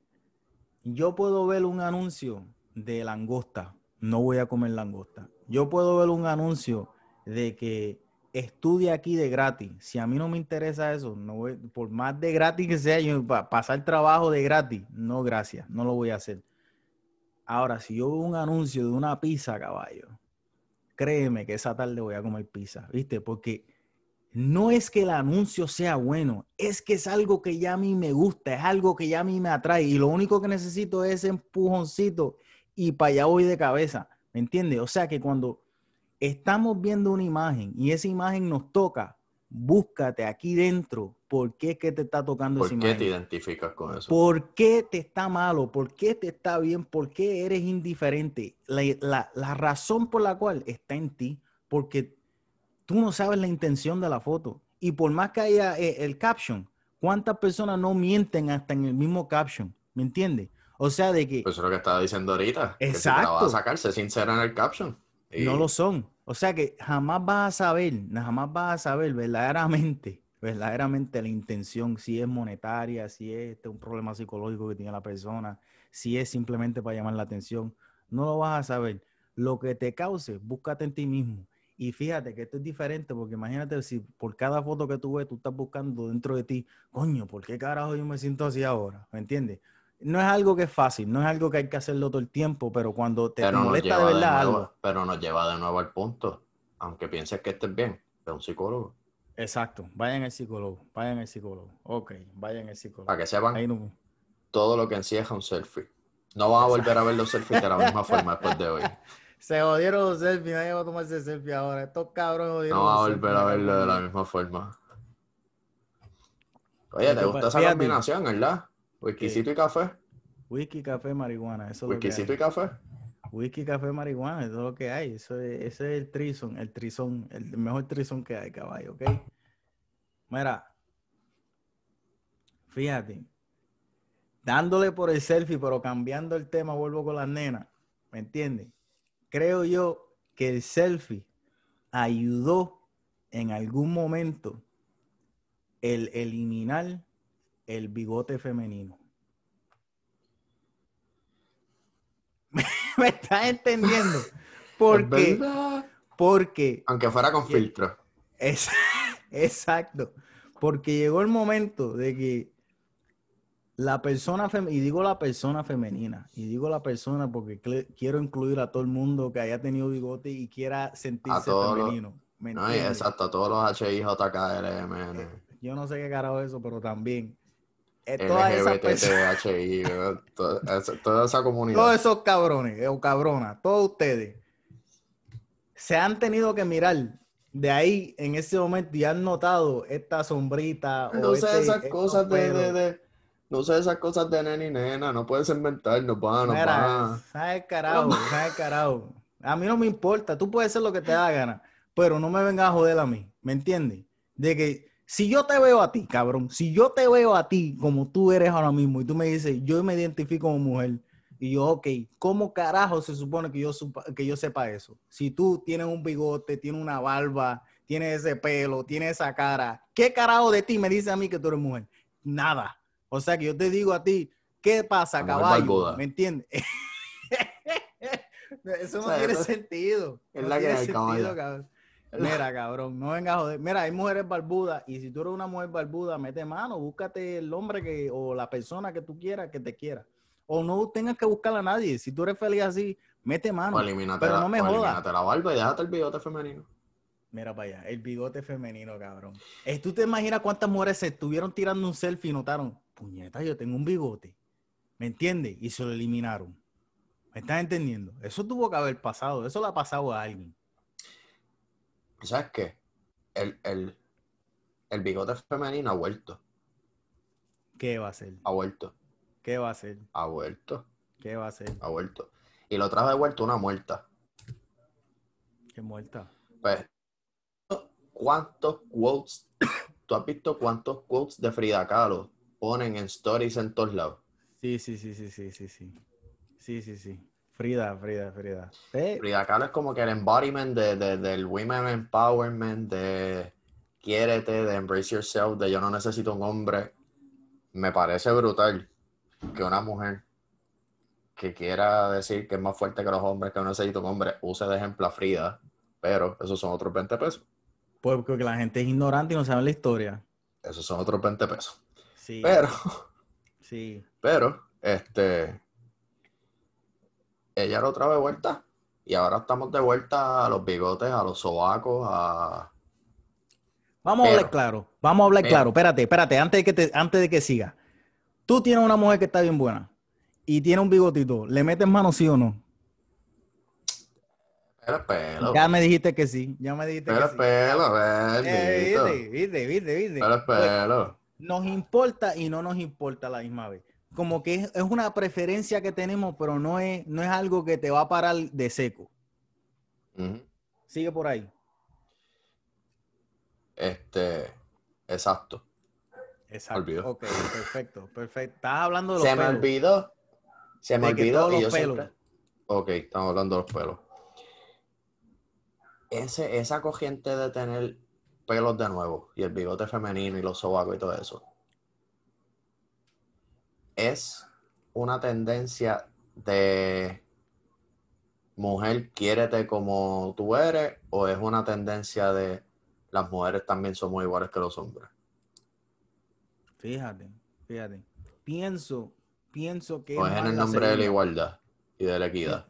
yo puedo ver un anuncio de langosta, no voy a comer langosta. Yo puedo ver un anuncio de que estudie aquí de gratis. Si a mí no me interesa eso, no voy, por más de gratis que sea, yo pasar trabajo de gratis, no gracias, no lo voy a hacer. Ahora, si yo veo un anuncio de una pizza, caballo, créeme que esa tarde voy a comer pizza, ¿viste? Porque no es que el anuncio sea bueno, es que es algo que ya a mí me gusta, es algo que ya a mí me atrae y lo único que necesito es empujoncito y para allá voy de cabeza, ¿me entiendes? O sea que cuando estamos viendo una imagen y esa imagen nos toca, búscate aquí dentro por qué es que te está tocando esa imagen. ¿Por qué te identificas con eso? ¿Por qué te está malo? ¿Por qué te está bien? ¿Por qué eres indiferente? La, la razón por la cual está en ti, porque tú no sabes la intención de la foto. Y por más que haya eh, el caption, ¿cuántas personas no mienten hasta en el mismo caption? ¿Me entiendes? O sea, de que... Pues eso es lo que estaba diciendo ahorita. Exacto. Que si vas a sacarse sincera en el caption. No lo son. O sea que jamás vas a saber, jamás vas a saber verdaderamente, *laughs* verdaderamente la intención, si es monetaria, si es este, un problema psicológico que tiene la persona, si es simplemente para llamar la atención. No lo vas a saber. Lo que te cause, búscate en ti mismo. Y fíjate que esto es diferente porque imagínate si por cada foto que tú ves tú estás buscando dentro de ti, coño, ¿por qué carajo yo me siento así ahora? ¿Me entiendes? No es algo que es fácil, no es algo que hay que hacerlo todo el tiempo, pero cuando te molesta de verdad algo. Pero nos lleva de nuevo al punto. Aunque pienses que estés bien, es un psicólogo. Exacto, vayan al psicólogo, vayan al psicólogo. Ok, vayan al psicólogo. Para que sepan todo lo que encierra un selfie. No van a volver a ver los selfies de la misma *laughs* forma después de hoy. Se jodieron los selfies, nadie va a tomarse selfie ahora. Estos cabrones jodieron. No va a volver a verlo de la misma forma. Oye, ¿te gusta esa combinación, verdad? Whiskycito y café. Whisky, café, marihuana. Eso Whiskycito y café. Whisky, café, marihuana, eso es lo que hay. Eso es, ese es el trison, el trison, el mejor trison que hay, caballo, ¿ok? Mira, fíjate, dándole por el selfie, pero cambiando el tema, vuelvo con las nenas, ¿me entiendes? creo yo que el selfie ayudó en algún momento el eliminar el bigote femenino. *laughs* ¿Me estás entendiendo? Porque, porque aunque fuera con filtro. Es, *laughs* exacto. Porque llegó el momento de que la persona femenina, y digo la persona femenina, y digo la persona porque quiero incluir a todo el mundo que haya tenido bigote y quiera sentirse femenino. exacto, a todos los HIJKLM. Yo no sé qué carajo es eso, pero también. Eh, toda esa toda, esa comunidad. Todos esos cabrones o cabronas, todos ustedes, se han tenido que mirar de ahí en ese momento y han notado esta sombrita. No sé este, esas cosas de no sé esas cosas de nena y nena, no puedes inventar, no va, no va. ¿Sabes carajo? ¿Sabes carajo? A mí no me importa, tú puedes hacer lo que te da gana, pero no me vengas a joder a mí, ¿me entiendes? De que Si yo te veo a ti, cabrón, si yo te veo a ti como tú eres ahora mismo y tú me dices, yo me identifico como mujer, y yo, ok, ¿cómo carajo se supone que yo, que yo sepa eso? Si tú tienes un bigote, tienes una barba, tienes ese pelo, tienes esa cara, ¿qué carajo de ti me dice a mí que tú eres mujer? Nada. O sea que yo te digo a ti, ¿qué pasa, caballo? ¿Me entiendes? *laughs* eso no tiene sentido. Es la tiene que sentido, cabrón. Mira, *laughs* cabrón, no vengas a joder. Mira, hay mujeres barbudas y si tú eres una mujer barbuda, mete mano, búscate el hombre que o la persona que tú quieras que te quiera. O no tengas que buscar a nadie. Si tú eres feliz así, mete mano. pero no me jodas. la barba y déjate el bigote femenino. Mira para allá, el bigote femenino, cabrón. Eh, ¿Tú te imaginas cuántas mujeres se estuvieron tirando un selfie y notaron, puñeta, yo tengo un bigote? ¿Me entiendes? Y se lo eliminaron. ¿Me estás entendiendo? Eso tuvo que haber pasado. Eso le ha pasado a alguien. ¿Sabes qué? El, bigote femenino ha vuelto. ¿Qué va a hacer? Ha vuelto. ¿Qué va a hacer? Ha vuelto. ¿Qué va a hacer? Ha vuelto. Y lo trajo de vuelta una muerta. ¿Qué muerta? Pues, ¿cuántos quotes? *coughs* ¿Tú has visto cuántos quotes de Frida Kahlo ponen en stories en todos lados? Sí, sí, sí, sí, sí, sí, sí. Sí, sí, sí. Frida, Frida, Frida. Frida Kahlo es como que el embodiment de, del women empowerment, de quiérete, de embrace yourself, de yo no necesito un hombre. Me parece brutal que una mujer que quiera decir que es más fuerte que los hombres, que no necesita un hombre, use de ejemplo a Frida, pero esos son otros 20 pesos. Pues porque la gente es ignorante y no sabe la historia. Esos son otros 20 pesos. Sí. Pero, sí. Pero, este, ella lo trae de vuelta. Y ahora estamos de vuelta a los bigotes, a los sobacos, a. Vamos a hablar claro. Vamos a hablar claro. Espérate, espérate, antes de que te, antes de que siga. Tú tienes una mujer que está bien buena y tiene un bigotito. ¿Le metes mano sí o no? Pero pelo. Ya me dijiste que sí. Ya me dijiste pero que pelo, sí. Pelo, eh, viste, viste, viste, Pero pues, pelo. nos importa y no nos importa a la misma vez como que es, una preferencia que tenemos, pero no es, no es algo que te va a parar de seco. Sigue por ahí. Este, exacto. Exacto. Ok, perfecto, perfecto. Estás hablando de los Se me olvidó. Se me olvidó y yo siempre... Ok, estamos hablando de los pelos. Ese, esa corriente de tener pelos de nuevo y el bigote femenino y los sobacos y todo eso es una tendencia de mujer, quiérete como tú eres, o es una tendencia de las mujeres también somos iguales que los hombres? Fíjate, fíjate. Pienso, pienso que... O es en el nombre de la igualdad y de la equidad.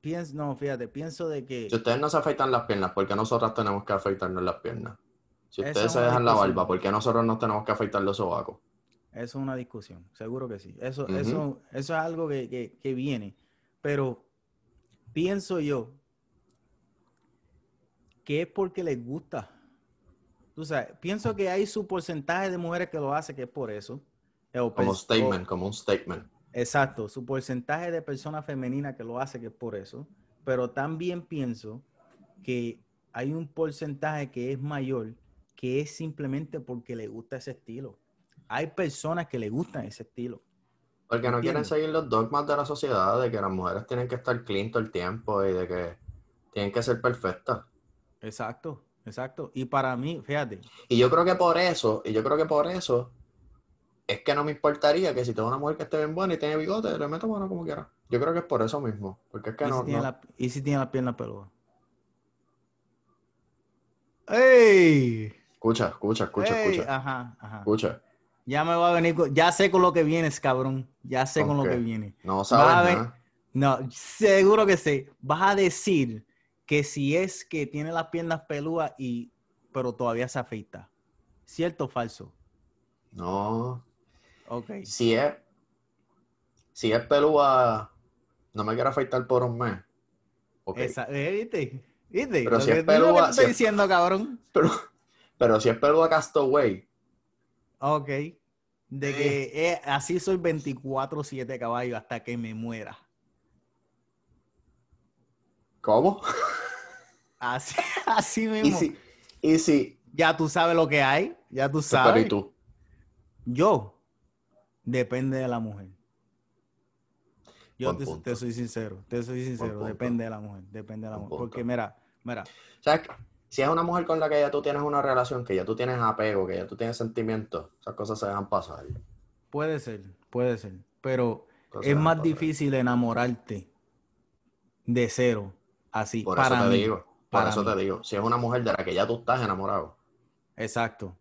Pienso, no, fíjate, pienso de que... Si ustedes no se afeitan las piernas, ¿por qué nosotros tenemos que afeitarnos las piernas? Si ustedes se dejan la barba, ¿por qué nosotros nos tenemos que afeitar los sobacos? Eso es una discusión, seguro que sí. Eso, eso, eso es algo que, viene. Pero pienso yo que es porque les gusta. Tú sabes, pienso que hay su porcentaje de mujeres que lo hace que es por eso. como un statement, como un statement. Exacto, su porcentaje de personas femeninas que lo hace que es por eso. Pero también pienso que hay un porcentaje que es mayor que es simplemente porque le gusta ese estilo hay personas que le gustan ese estilo. Porque no quieren seguir los dogmas de la sociedad de que las mujeres tienen que estar clean todo el tiempo y de que tienen que ser perfectas. Exacto, exacto. Y para mí, fíjate. Y yo creo que por eso, y yo creo que por eso, es que no me importaría que si tengo una mujer que esté bien buena y tiene bigote, le meto mano como quiera. Yo creo que es por eso mismo. Porque es que ¿Y no. Si tiene La, ¿Y si tiene la pierna peluda? ¡Ey! Escucha, escucha, escucha, escucha. Ajá, ajá. Escucha. Ya me va a venir, ya sé con lo que vienes, cabrón. Ya sé con, lo que viene. No sabes. No, seguro que sé. Vas a decir que si es que tiene las piernas peludas y pero todavía se afeita. ¿Cierto o falso? No. Ok. Si es si es pelúa, no me quiero afeitar por un mes. Okay. Eh, ¿Viste? ¿Viste? Pero si es pelúa, estoy diciendo, cabrón. *laughs* Pero, pero si es pelúa castaway, Ok. De que eh, así soy 24-7 caballo hasta que me muera. ¿Cómo? Así, *laughs* así mismo. ¿Y si, Ya tú sabes lo que hay, ya tú Pero sabes. ¿y tú? Yo, depende de la mujer. Yo te, soy sincero, te soy sincero, depende de la mujer, depende de la Buen mujer. Porque mira, mira. Si es una mujer con la que ya tú tienes una relación, que ya tú tienes apego, que ya tú tienes sentimientos, esas cosas se dejan pasar. puede ser, puede ser, pero Cosas es más pasar. difícil enamorarte de cero, así, Por para eso te mí. digo. Por eso mí. te digo. Si es una mujer de la que ya tú estás enamorado. Exacto,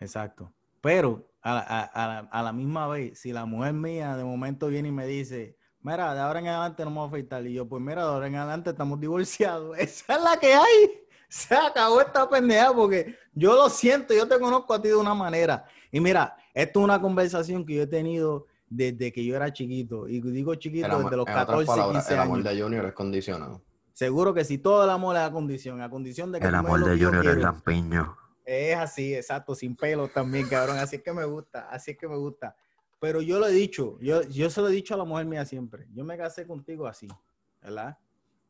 exacto. Pero a, la- a- a la, a la misma vez, si la mujer mía de momento viene y me dice, mira, de ahora en adelante no me voy a afeitar, y yo, pues mira, de ahora en adelante estamos divorciados, *laughs* esa es la que hay. *laughs* Se acabó esta pendeja porque yo lo siento, yo te conozco a ti de una manera. Y mira, esto es una conversación que yo he tenido desde que yo era chiquito. Y digo chiquito El amor- desde los en otras 14, palabras, 15 el amor años. de Junior es condicionado. Seguro que si todo el amor es a condición, a condición de que des lo que yo quiero. lampiño. Es así, exacto, sin pelo también, cabrón. Así es que me gusta, así es que me gusta. Pero yo lo he dicho, yo, yo se lo he dicho a la mujer mía siempre. Yo me casé contigo así, ¿verdad?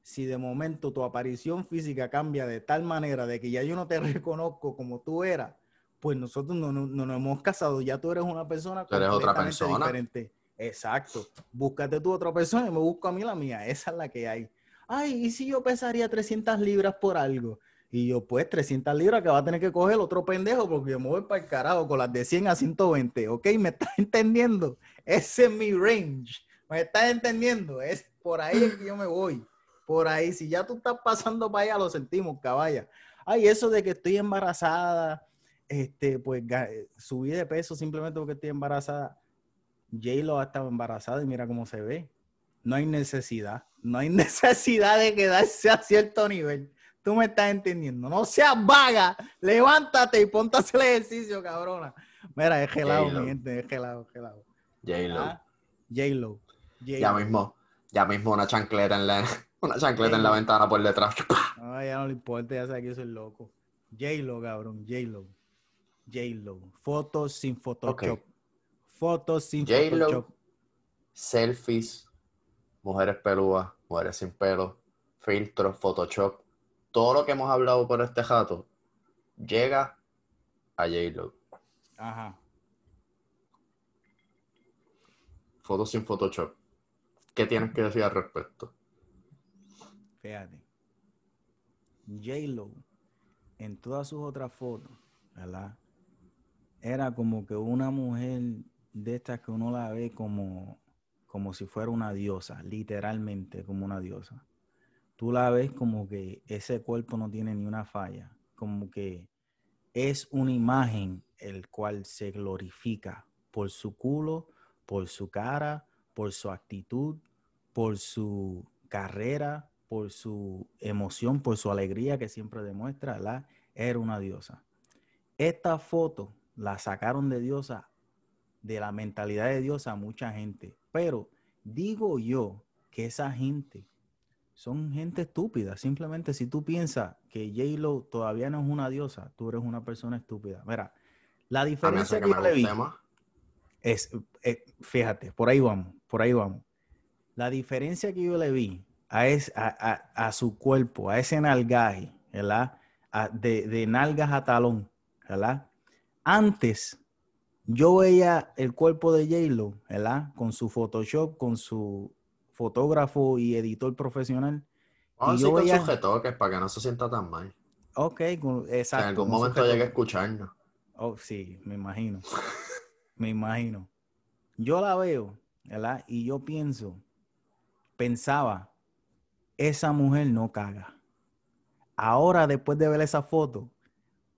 Si de momento tu aparición física cambia de tal manera de que ya yo no te *laughs* reconozco como tú eras, pues nosotros no, no- no nos hemos casado. Ya tú eres una persona Tú eres otra persona. diferente. Exacto. Búscate tú otra persona y me busco a mí la mía. Esa es la que hay. Ay, ¿y si yo pesaría 300 libras por algo? Y yo, pues, 300 libras que va a tener que coger otro pendejo porque yo me voy para el carajo con las de 100 a 120, ¿ok? ¿Me estás *laughs* entendiendo? Ese es mi range. ¿Me estás entendiendo? Es por ahí que yo me voy. Por ahí. Si ya tú estás pasando para allá, lo sentimos, caballa. Ay, eso de que estoy embarazada, este, pues, ga- subí de peso simplemente porque estoy embarazada. J-Lo ha estado embarazada y mira cómo se ve. No hay necesidad. No hay *laughs* necesidad de quedarse a cierto nivel. Tú me estás entendiendo. No seas vaga. Levántate y ponte a hacer ejercicio, cabrona. Mira, es gelado, mi gente. Es gelado, es gelado. Ah, J-Lo. J-Lo. Ya mismo, ya mismo una chancleta en la, una chancleta en la ventana por detrás. *laughs* No, ya no le importa, ya sabe que soy loco. J-Lo, cabrón, J-Lo. J-Lo. Fotos sin Photoshop. Fotos sin. Photoshop. Selfies, mujeres pelúas, mujeres sin pelo, filtros, Photoshop. Todo lo que hemos hablado por este jato llega a J-Lo. Ajá. Fotos sin Photoshop. ¿Qué tienes que decir al respecto? Fíjate. J-Lo, en todas sus otras fotos, ¿verdad? Era como que una mujer de estas que uno la ve como, como si fuera una diosa, literalmente como una diosa. Tú la ves como que ese cuerpo no tiene ni una falla, como que es una imagen el cual se glorifica por su culo, por su cara, por su actitud, por su carrera, por su emoción, por su alegría que siempre demuestra, ¿verdad? Era una diosa. Esta foto la sacaron de diosa, de la mentalidad de diosa a mucha gente, pero digo yo que esa gente son gente estúpida. Simplemente si tú piensas que J-Lo todavía no es una diosa, tú eres una persona estúpida. Mira, la diferencia que yo le vi es, eh, fíjate, por ahí vamos, por ahí vamos. La diferencia que yo le vi a, es- a, a- a su cuerpo, a ese nalgaje, ¿verdad? A- de, de nalgas a talón, ¿verdad? Antes, yo veía el cuerpo de J-Lo, ¿verdad? Con su Photoshop, con su fotógrafo y editor profesional. Vamos Y a yo decir con veía- sus retoques para que no se sienta tan mal. Ok, con- exacto. en algún momento llegue a escucharnos. Oh, sí, me imagino. me imagino. Yo la veo, ¿verdad? Y yo pienso, pensaba, esa mujer no caga. Ahora, después de ver esa foto,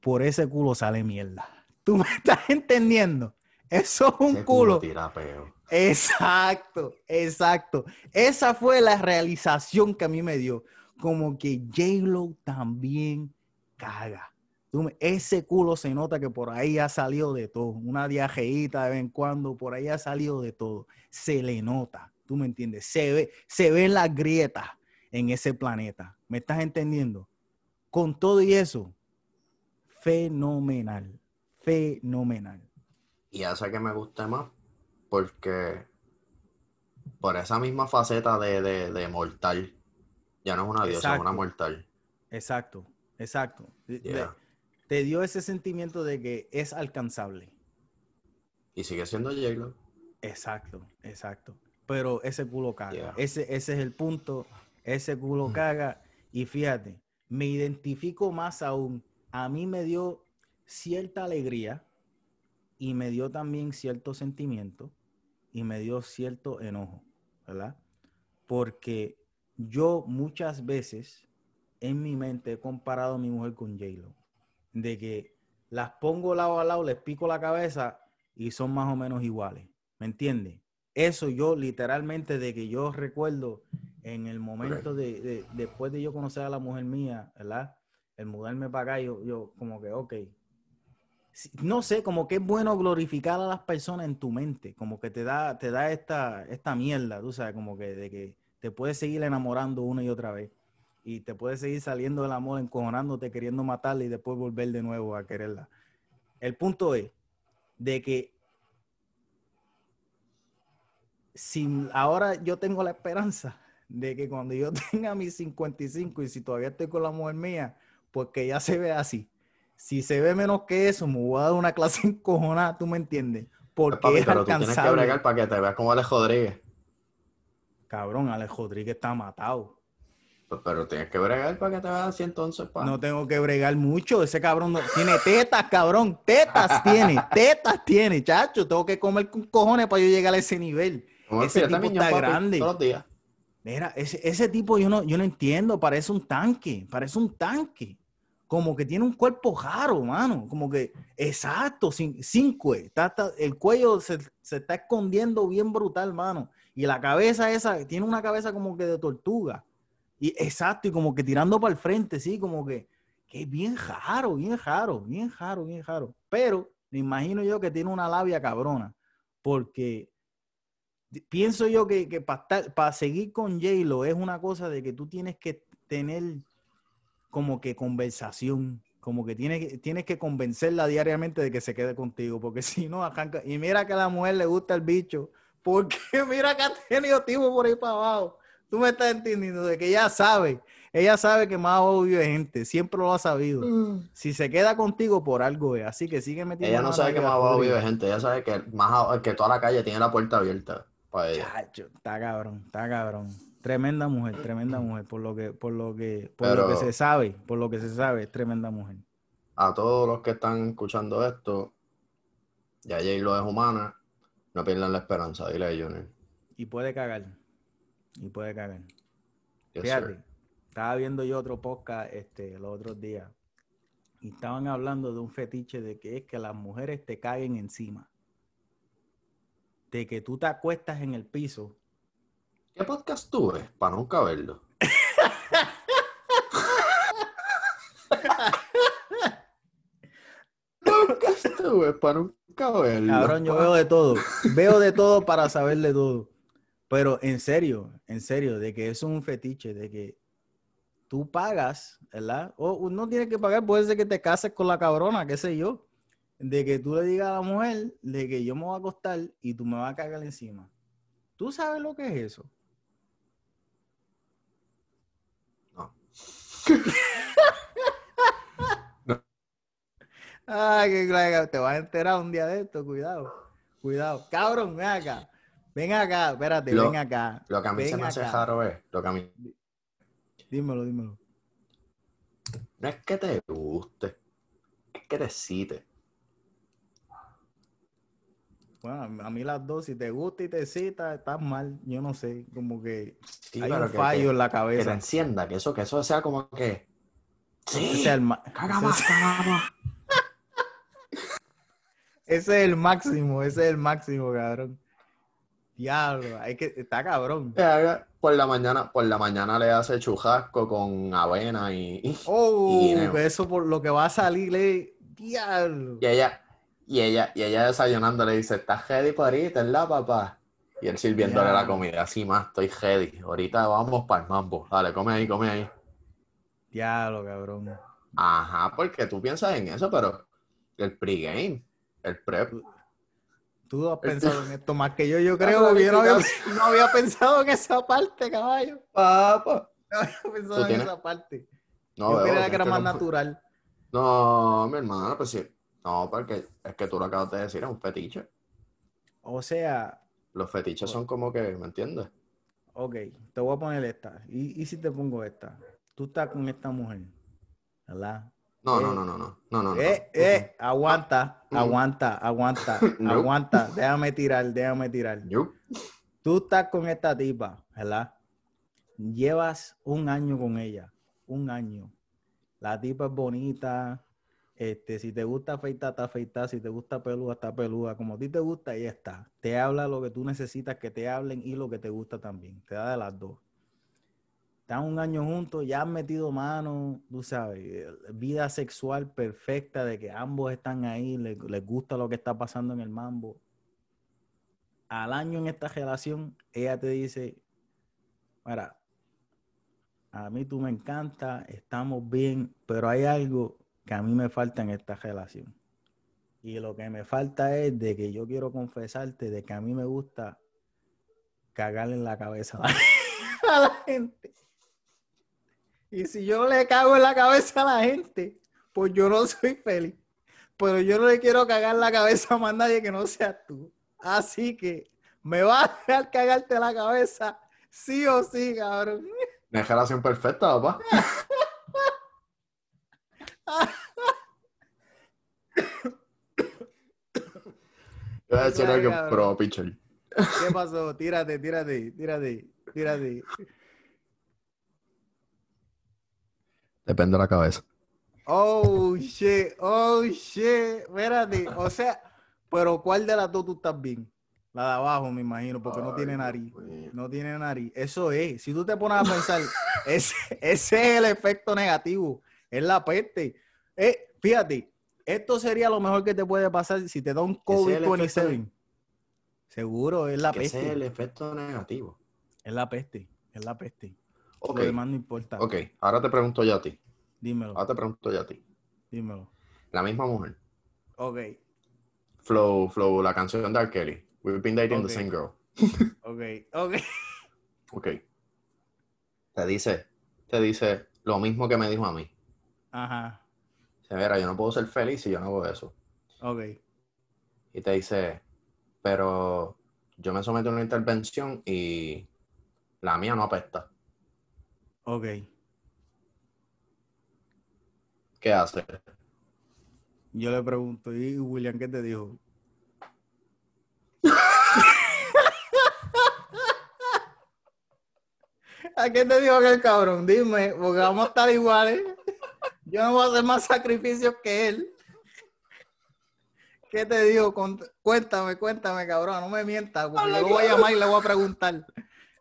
por ese culo sale mierda. *laughs* ¿Tú me estás entendiendo? Eso es un Ese culo. tira peo. Exacto, exacto. Esa fue la realización que a mí me dio. Como que J-Lo también caga. Tú me- ese culo se nota que por ahí ha salido de todo. Una diajeíta de vez en cuando, por ahí ha salido de todo. Se le nota, ¿tú me entiendes? Se ve, se ven las grietas en ese planeta. ¿Me estás entendiendo? Con todo y eso, fenomenal, fenomenal. Y hace que me guste más porque por esa misma faceta de, de, de mortal. Ya no es una diosa, es una mortal. Exacto, exacto. Yeah. te dio ese sentimiento de que es alcanzable. Y sigue siendo j Exacto, exacto. Pero ese culo caga. Ese, ese es el punto. Ese culo mm. caga. Y fíjate, me identifico más aún. A mí me dio cierta alegría y me dio también cierto sentimiento y me dio cierto enojo, ¿verdad? Porque yo muchas veces en mi mente he comparado a mi mujer con J-Lo, de que las pongo lado a lado, les pico la cabeza y son más o menos iguales, ¿me entiendes? Eso yo literalmente de que yo recuerdo en el momento de, después de yo conocer a la mujer mía, ¿verdad? El mudarme para acá, yo, yo como que, ok, no sé, como que es bueno glorificar a las personas en tu mente, como que te da, te da esta, esta mierda, tú sabes, como que de que te puedes seguir enamorando una y otra vez y te puedes seguir saliendo del amor, encojonándote, queriendo matarla y después volver de nuevo a quererla. El punto es de que si ahora yo tengo la esperanza de que cuando yo *laughs* tenga mis 55 y si todavía estoy con la mujer mía, pues que ya se ve así si se ve menos que eso, me voy a dar una *laughs* clase encojonada, ¿tú me entiendes? Porque es pero alcanzable. Tú tienes que bregar para que te veas como Alex Rodríguez. Cabrón, Alex Rodríguez está matado. Pues, pero tienes que bregar para que te veas así entonces, pa. No tengo que bregar mucho. Ese cabrón tiene tetas, cabrón. Tetas tiene, *laughs* tetas tiene, chacho. Tengo que comer con cojones para yo llegar a ese nivel. ese tipo está grande. Todos los días. Mira, ese, ese tipo yo no, yo no entiendo. Parece un tanque. Parece un tanque como que tiene un cuerpo raro, mano. Como que, exacto, sin, sin el cuello se, está escondiendo bien brutal, mano. Y la cabeza esa, tiene una cabeza como que de tortuga. Y exacto, y como que tirando para el frente, sí, como que, que es bien raro, bien raro, bien raro, bien raro. Pero me imagino yo que tiene una labia cabrona, porque pienso yo que, que para seguir con J-Lo es una cosa de que tú tienes que tener como que conversación, como que tienes, tienes que convencerla diariamente de que se quede contigo, porque *laughs* si no, arranca. Y mira que a la mujer le gusta el bicho, porque *laughs* mira que ha tenido tipo por ahí para abajo. Tú me estás entendiendo de que ella sabe, ella sabe que más obvio es gente, siempre lo ha sabido. Mm. Si se queda contigo por algo es, así que sigue metiendo. Ella no sabe que más obvio es gente, ella sabe que más que toda la calle tiene la puerta abierta para ella. está cabrón, está cabrón. Tremenda mujer, tremenda mujer, por lo que, por lo que, por lo que se sabe, por lo que se sabe, es tremenda mujer. A todos los que están escuchando esto, ya Jay lo es humana, no pierdan la esperanza, dile a Junior. Y puede cagar. Y puede cagar. Fíjate, estaba viendo yo otro podcast este, los otros días. Y estaban hablando de un fetiche de que es que las mujeres te caguen encima. De que tú te acuestas en el piso ¿Qué podcast tuve? Para nunca verlo. podcast tuve para nunca verlo. Cabrón, yo veo de todo. Veo de todo para saber de todo. Pero en serio, en serio, de que es un fetiche, de que tú pagas, ¿verdad? O no tienes que pagar, puede ser que te cases con la cabrona, qué sé yo. De que tú le digas a la mujer de que yo me voy a acostar y tú me vas a cagar encima. ¿Tú sabes lo que es eso? *laughs* Ay, que te vas a enterar un día de esto, cuidado. Cuidado. Cabrón, ven acá. Ven acá, espérate, ven acá. Lo que a mí se me hace raro es, lo que a mí... Dímelo, dímelo. No es que te guste, es que te cite. Bueno, a mí las dos, si te gusta y te cita, estás mal. Yo no sé, como que hay un fallo en la cabeza. Que te encienda, que eso, que eso sea como que. Sí, ese es el, *laughs* ese es el máximo, ese es el máximo, cabrón. Diablo, hay que, está cabrón. Por la mañana, por la mañana le hace chujasco con avena y. *laughs* Oh, eso por lo que va a salir, le. Diablo. Y ella, y ella, y ella desayunando le dice, ¿estás ready para ahorita, la papá? Y él sirviéndole la comida, así más, estoy ready. Ahorita vamos para el mambo. Dale, come ahí, come ahí. Diablo, cabrón. Ajá, porque tú piensas en eso, pero el pregame, el prep. Tú has pensado en esto más que yo, yo *laughs* creo que yo *laughs* no había, pensado en esa parte, caballo. Papá. No había pensado en esa parte. No, yo creía que era más natural. No, mi hermano, pues sí. No, porque es que tú lo acabas de decir, es un fetiche. O sea, Los fetiches son como que, ¿me entiendes? ok, te voy a poner esta. ¿Y, y si te pongo esta? Tú estás con esta mujer, ¿verdad? No, Eh, no, no, no, no, no, no, no. eh, eh, aguanta, aguanta, *laughs* aguanta, No. aguanta. Déjame tirar, déjame tirar. Tú estás con esta tipa, ¿verdad? Llevas un año con ella, un año. La tipa es bonita. Este, si te gusta afeitar, está afeitada. Si te gusta peluda, está peluda. Como a ti te gusta, ahí está. Te habla lo que tú necesitas que te hablen y lo que te gusta también. Te da de las dos. Están un año juntos, ya han metido mano, tú sabes, eh, vida sexual perfecta de que ambos están ahí, les, gusta lo que está pasando en el mambo al año en esta relación, ella te dice, mira, a mí tú me encanta, estamos bien, pero hay algo que a mí me falta en esta relación. Y lo que me falta es de que yo quiero confesarte de que a mí me gusta cagarle en la cabeza a la, *laughs* a la gente. Y si yo le cago en la cabeza a la gente, pues yo no soy feliz. Pero yo no le quiero cagar la cabeza a más nadie que no seas tú. Así que me vas a dejar cagarte la cabeza, sí o sí, cabrón. Una relación perfecta, papá. *laughs* Yo voy a decir Claro, algo cabrón. pro pitcher. ¿Qué pasó? Tírate, tírate, tírate, tírate. Depende de la cabeza. Oh, shit, oh, shit. Espérate, o sea, pero ¿cuál de las dos tú estás bien? La de abajo, me imagino, porque no tiene nariz. No tiene nariz. Eso es. Si tú te pones a pensar, ese, ese es el efecto negativo. Es la peste. Eh, fíjate, esto sería lo mejor que te puede pasar si te da un Ese es el efecto COVID-27. Seguro, es la Que ese es peste. el efecto negativo. Es la peste. Es la peste. Ok, Lo demás no importa. ok. Ahora te pregunto yo a ti. Dímelo, Ahora te pregunto yo a ti. dímelo. La misma mujer. Ok, Flow, Flow, la canción de R. Kelly. We've been dating the same girl. *laughs* ok, ok. Ok. Te dice, te dice lo mismo que me dijo a mí. Ajá. Se verá, yo no puedo ser feliz si yo no hago eso. Ok. Y te dice, pero yo me someto a una intervención y la mía no apesta. Ok. ¿Qué hace? Yo le pregunto, ¿y William qué te dijo? *laughs* ¿A qué te dijo aquel cabrón? Dime, porque vamos a estar iguales. Yo no voy a hacer más sacrificios que él. ¿Qué te digo? Cuéntame, cuéntame, cabrón. No me mientas, porque yo lo voy a llamar y le voy a preguntar.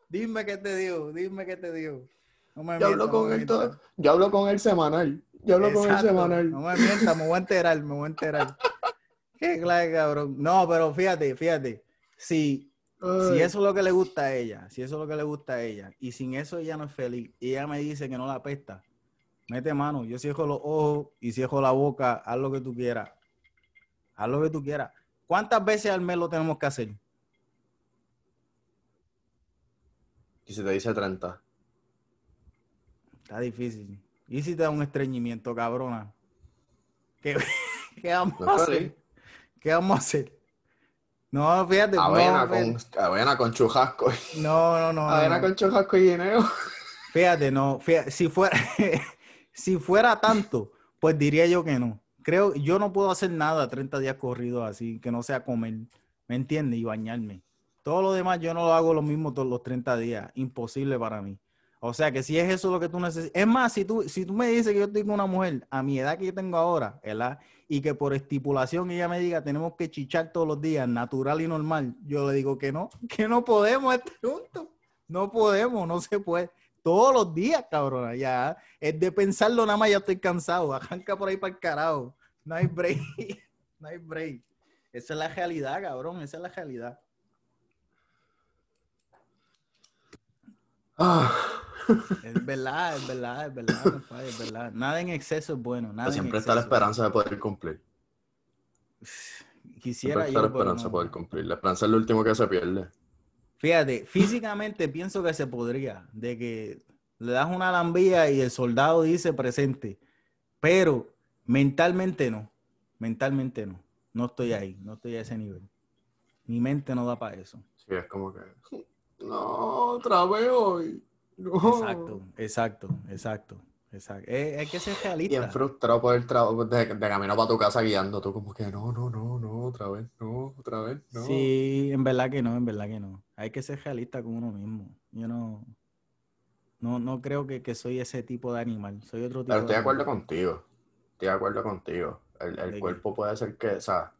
Dime qué te digo, dime qué te digo. No me Yo mientas, hablo no con me él todo. Yo hablo con él semanal. Yo hablo con él semanal. No me mientas, me voy a enterar, me voy a enterar. Qué clase, cabrón. No, pero fíjate, fíjate. Si, si eso es lo que le gusta a ella, si eso es lo que le gusta a ella, y sin eso ella no es feliz, y ella me dice que no la apesta, mete mano, yo cierro los ojos y cierro la boca, haz lo que tú quieras. Haz lo que tú quieras. ¿Cuántas veces al mes lo tenemos que hacer? Y si te dice 30. Está difícil. ¿Y si te da un estreñimiento, cabrona? ¿Qué, *laughs* qué vamos No a hacer? ¿Qué vamos a hacer? No, fíjate. no, Avena, fíjate. con, avena con chujasco. No, no, no. no, avena no. con chujasco y guineo. Fíjate, no. fíjate, si fuera, *laughs* si fuera tanto, pues diría yo que no. Creo, yo no puedo hacer nada 30 días corridos así, que no sea comer, ¿me entiendes? Y bañarme. Todo lo demás yo no lo hago lo mismo todos los 30 días. Imposible para mí. O sea que si es eso lo que tú necesitas. Es más, si tú, si tú me dices que yo con una mujer a mi edad que yo tengo ahora, ¿verdad? Y que por estipulación ella me diga tenemos que chichar todos los días, natural y normal, yo le digo que no, *laughs* que no podemos estar juntos. No podemos, no se puede. Todos los días, cabrona, ya. Es de pensarlo nada más, ya estoy cansado. Arranca por ahí para el carajo. No hay break. *laughs* No hay break. Esa es la realidad, cabrón. Esa es la realidad. Ah, Es verdad, es verdad, es verdad, compadre, es verdad. Nada en exceso es bueno. Nada en siempre está la esperanza de poder cumplir. Quisiera Siempre está yo, la esperanza de no. poder cumplir. La esperanza es lo último que se pierde. Fíjate, físicamente pienso que se podría, de que le das una lambía y el soldado dice presente, pero Mentalmente no. Mentalmente no. No estoy ahí. No estoy a ese nivel. Mi mente no da para eso. Sí, es como que. No, otra vez hoy. No. *laughs* Exacto, exacto, exacto. Exacto. Es, es que ser realista. Bien frustrado por el trabajo de, de camino para tu casa guiando. Tú, como que no, no, no, no, otra vez, no, otra vez, no. Sí, en verdad que no, en verdad que no. Hay que ser realista con uno mismo. Yo no, no, no creo que, que soy ese tipo de animal. Soy otro tipo Pero estoy de acuerdo contigo. Estoy de acuerdo contigo. El, el cuerpo puede ser que, o sea,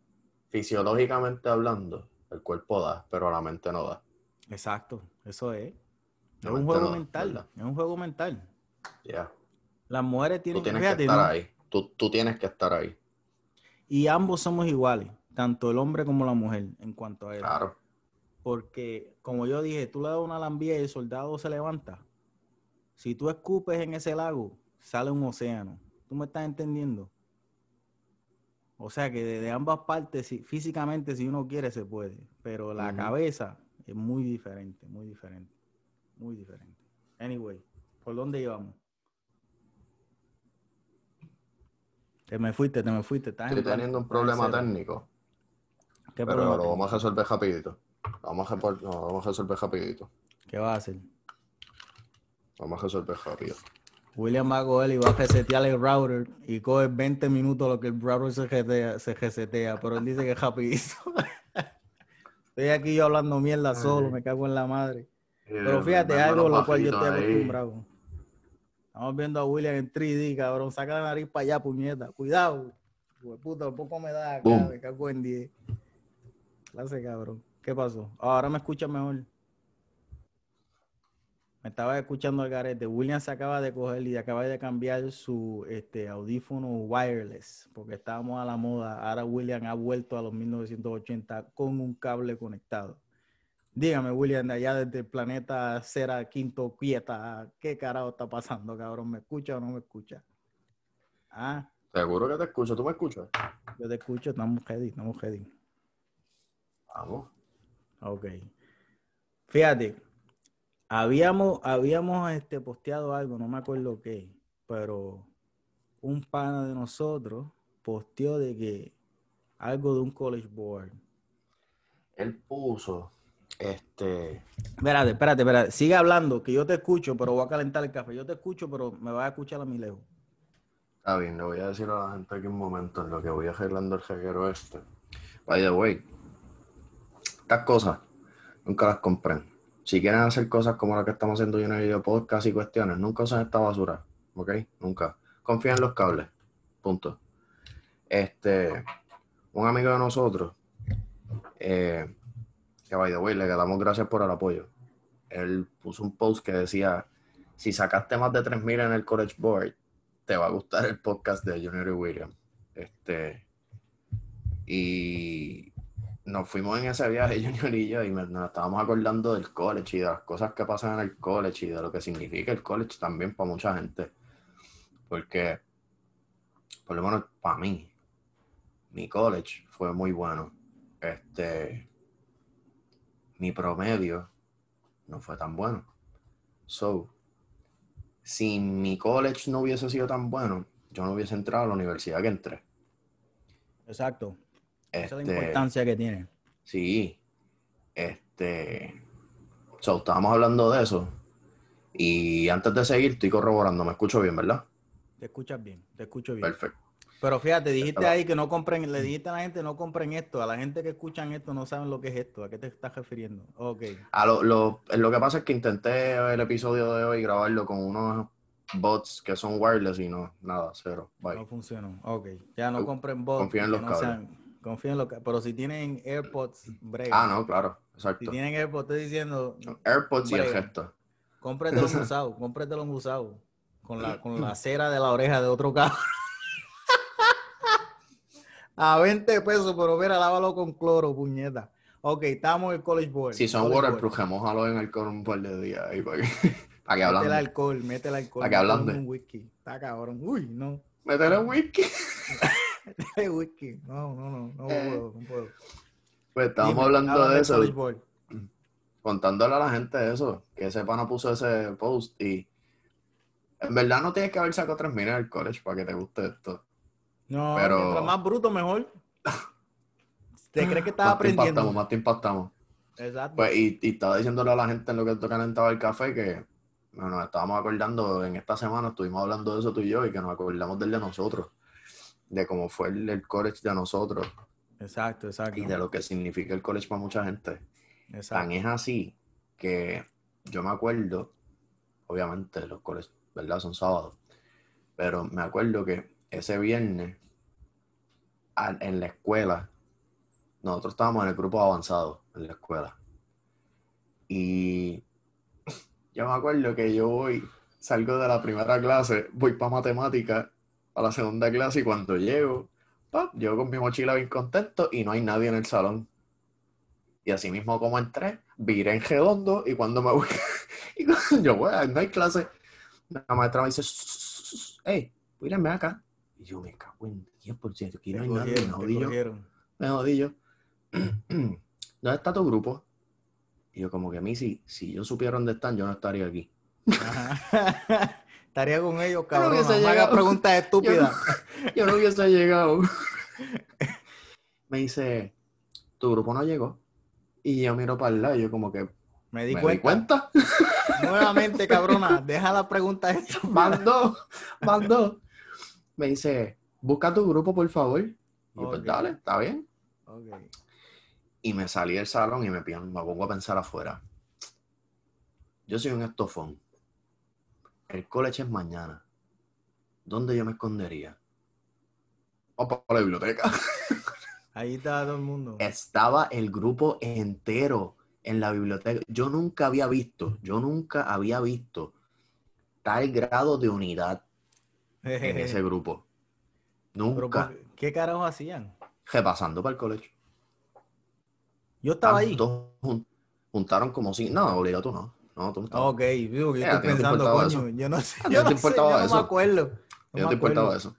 fisiológicamente hablando, el cuerpo da, pero la mente no da. Exacto, eso es. Es un juego no mental. ¿verdad? Es un juego mental. Ya. Las mujeres Tú tienen tienes fíjate, que estar ¿no? ahí. Tú, tú tienes que estar ahí. Y ambos somos iguales, tanto el hombre como la mujer, en cuanto a eso. Claro. Porque, como yo dije, tú le das una lambía y el soldado se levanta. Si tú escupes en ese lago, sale un océano. ¿Tú me estás entendiendo? O sea que de, de ambas partes, si- físicamente, si uno quiere, se puede. Pero la cabeza es muy diferente, muy diferente. Muy diferente. Anyway, ¿por dónde íbamos? Te me fuiste, te me fuiste. estás Estoy teniendo un problema técnico, ¿Qué pero problema lo vamos a resolver rapidito. Lo vamos a, repor- no, lo vamos a resolver rapidito. ¿Qué vas a hacer? Lo Vamos a resolver rápido. William va a coger y va a resetear el router y coge 20 minutos lo que el router se resetea, se resetea, pero él dice que es rapidito. *laughs* Estoy aquí yo hablando mierda solo, me cago en la madre. Pero fíjate, algo a lo cual yo estoy acostumbrado. Estamos viendo a William en 3D, cabrón. Saca la nariz para allá, puñeta. Cuidado. De puta, un poco me da acá, me cago en 10. Clase, cabrón. ¿Qué pasó? Ahora me escuchas mejor. Me estaba escuchando al garete. William se acaba de coger y acaba de cambiar su este, audífono wireless porque estábamos a la moda. Ahora William ha vuelto a los 1980 con un cable conectado. Dígame, William, de allá desde el planeta Cera Quinto Quieta, ¿qué carajo está pasando, cabrón? ¿Me escucha o no me escucha? Ah, Seguro que te escucho. ¿Tú me escuchas? yo te escucho, estamos ready, estamos ready. Vamos. Ok. Fíjate, habíamos, habíamos este, posteado algo, no me acuerdo qué, pero un pana de nosotros posteó de que algo de un college board. Él puso, este, Espérate, espérate, espérate. Sigue hablando, que yo te escucho, pero voy a calentar el café. Yo te escucho, pero me vas a escuchar a mi lejos. Está bien, le voy a decir a la gente aquí un momento en lo que voy arreglando el reguero este. By the way, estas cosas nunca las compren. Si quieren hacer cosas como las que estamos haciendo yo en el video podcast y cuestiones, nunca usen esta basura, ¿ok? Nunca. Confía en los cables. Punto. Este, un amigo de nosotros, eh, que by the way, le damos gracias por el apoyo. Él puso un post que decía, si sacaste más de 3.000 en el College Board, te va a gustar el podcast de Junior y William. Este, y nos fuimos en ese viaje, *laughs* Junior y yo, y nos estábamos acordando del college y de las cosas que pasan en el college y de lo que significa el college también para mucha gente. Porque, por lo menos para mí, mi college fue muy bueno. Este, mi promedio no fue tan bueno. So, si mi college no hubiese sido tan bueno, yo no hubiese entrado a la universidad que entré. Exacto. Esa es la Este, importancia que tiene. Sí. Este. So, estábamos hablando de eso. Y antes de seguir, estoy corroborando. Me escucho bien, ¿verdad? Te escuchas bien, te escucho bien. Perfecto. Pero fíjate, dijiste ahí que no compren, le dijiste a la gente no compren esto. A la gente que escuchan esto no saben lo que es esto. ¿A qué te estás refiriendo? Ok. A lo, lo, lo que pasa es que intenté el episodio de hoy grabarlo con unos bots que son wireless y no, nada, cero. Bye. No funcionó. Ok. Ya no compren bots. confía en los no cables. confía en los Pero si tienen AirPods, brega. Ah, no, claro, Si exacto. tienen AirPods, estoy diciendo, AirPods y el gesto. cómprate los *laughs* usados, usados. Con la, con la *clears throat* cera de la oreja de otro carro. A 20 pesos, pero mira, lávalo con cloro, puñeta. Ok, estamos en el College Board. Si son waterproof, remójalo en alcohol un par de días ahí para que, *laughs* para que Métele hablando. alcohol, métele alcohol. ¿A qué hablando? un whisky. Está cabrón. Uy, no. Métele whisky. Métele whisky. No, no, no. No puedo, no puedo. Pues estábamos Dime, hablando habla de eso. Contándole a la gente eso, que ese pana puso ese post y en verdad no tienes que haber sacado tres minas del college para que te guste esto. No, Pero- mientras más bruto, mejor. ¿Te crees que estás Más te impactamos, más te impactamos. Exacto. Pues, y, y estaba diciéndole a la gente en lo que tú calentaba el café que bueno, nos estábamos acordando en esta semana, estuvimos hablando de eso tú y yo, y que nos acordamos del de nosotros, de cómo fue el, el college de nosotros exacto, exacto. y de lo que significa el college para mucha gente. Tan exacto. es así que yo me acuerdo, obviamente los colegios, ¿verdad? Son sábados, pero me acuerdo que ese viernes a- en la escuela, nosotros estábamos en el grupo avanzado en la escuela. Y yo me acuerdo que yo voy, salgo de la primera clase, voy para matemática, a la segunda clase y cuando llego, ¡pap! llego con mi mochila bien contento y no hay nadie en el salón. Y así mismo como entré, viré en redondo y cuando me voy, *laughs* y yo voy, no hay clase, la maestra me dice, hey, ven acá. Y yo me cago en 10%, aquí no hay nadie, me jodí yo, me jodí yo. ¿Dónde está tu grupo? Y yo como que a mí, si, si yo supiera dónde están, yo no estaría aquí. Ajá. *laughs* Estaría con ellos, cabrón. hubiese No me llegado. preguntas estúpidas. *laughs* Yo no hubiese llegado. *laughs* Me dice, tu grupo no llegó. Y yo miro para el lado y yo como que Me di me cuenta. di cuenta. Nuevamente, cabrona, deja la pregunta esto. Mandó, mandó. Me dice, busca tu grupo, por favor. Y yo, pues dale, está bien. Ok. Y me salí del salón y me, pongo a pensar afuera. Yo soy un estofón. El college es mañana. ¿Dónde yo me escondería? O para la biblioteca. *laughs* Ahí está todo el mundo. Estaba el grupo entero en la biblioteca. Yo nunca había visto, yo nunca había visto tal grado de unidad en ese *laughs* grupo. Nunca. ¿por- ¿Qué carajo hacían? Repasando para el colegio. Yo estaba ahí. Todos jun- juntaron como si. No, obligado tú no. No, tú no estabas. Ok, digo yo Eh, ¿a estoy no pensando, importaba coño, eso? yo no sé, *laughs* ¿A ti yo no te no sé, importaba yo no eso? me acuerdo. ¿A ti No no te importaba eso?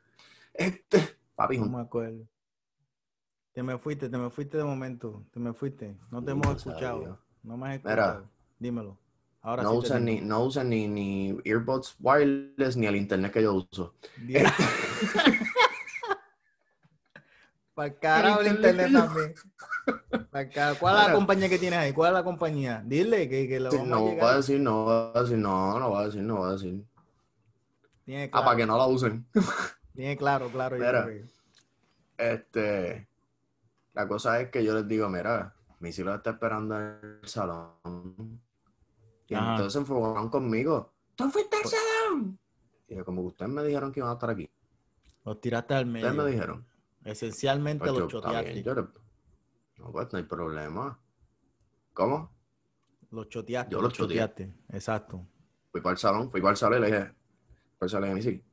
Este, papi, No me acuerdo. Te me fuiste, te me fuiste de momento. Te me fuiste. No te hemos escuchado. No me has Mira. escuchado. Dímelo. Ahora no sí usan ni, no usan ni, ni earbuds wireless ni el internet que yo uso. Di- Para el carajo el internet internet también. Carajo. ¿Cuál es la compañía que tienes ahí? ¿Cuál es la compañía? Dile que, que lo Sí, vamos no a voy a decir, no voy a decir, no, no voy a decir, no voy a decir. Tiene Ah, claro, para que no la usen. tiene claro, claro. Mira. Este, la cosa es que yo les digo, mira, mi hija está esperando en el salón. Y Ajá. entonces se enfocaron conmigo. ¿Tú fuiste al salón? Y yo, como ustedes me dijeron que iban a estar aquí. Los tiraste al Ustedes medio. me dijeron. Esencialmente Pues los yo, está bien, choteaste. yo No, pues no hay problema. ¿Cómo? Los choteaste. Yo los choteaste. Exacto. Fui para el salón, fui para el salón y le dije, para el salón y sí.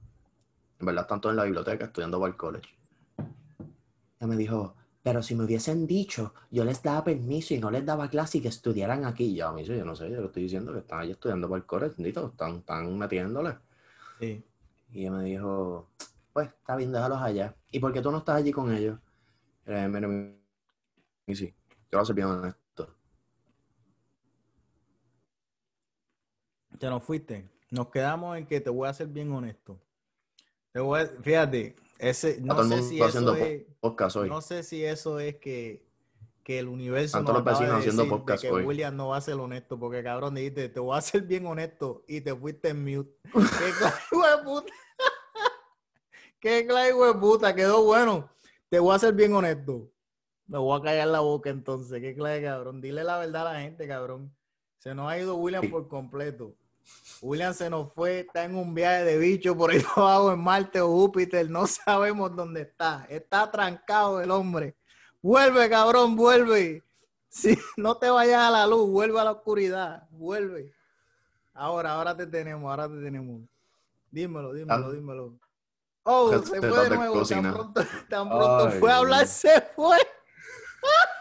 En verdad están todos en la biblioteca estudiando para el college. Ella me dijo, pero si me hubiesen dicho, yo les daba permiso y no les daba clase y que estudiaran aquí. Y yo, a mí yo no sé, yo le estoy diciendo que están allí estudiando para el bendito, están, están metiéndole. Sí. Y ella me dijo, pues, está bien, déjalos allá. ¿Y por qué tú no estás allí con ellos? Y dije, mira, mi- mi sí, yo voy a ser bien honesto. Te nos fuiste. Nos quedamos en que te voy a ser bien honesto. Te voy a- fíjate, ese, no sé si eso es, Podcast hoy. no sé si eso es que, que el universo Tanto nos los de haciendo decir de podcast que hoy. William no va a ser honesto, porque cabrón dijiste, te voy a ser bien honesto y te fuiste en mute. *laughs* ¡Qué clase de puta! *laughs* ¡Qué clase de puta! Quedó bueno. Te voy a ser bien honesto. Me voy a callar la boca entonces. ¿Qué clase de cabrón? Dile la verdad a la gente, cabrón. Se nos ha ido William Sí. por completo. William se nos fue, está en un viaje de bicho por ahí *laughs* abajo en Marte o Júpiter, no sabemos dónde está. Está trancado el hombre. Vuelve, cabrón, vuelve. Si *laughs* no te vayas a la luz, vuelve a la oscuridad, vuelve. Ahora, ahora te tenemos, ahora te tenemos. Dímelo, dímelo, Ah. dímelo. Oh, se fue de nuevo. Tan pronto, tan pronto Ay, fue a hablar, se fue. *laughs*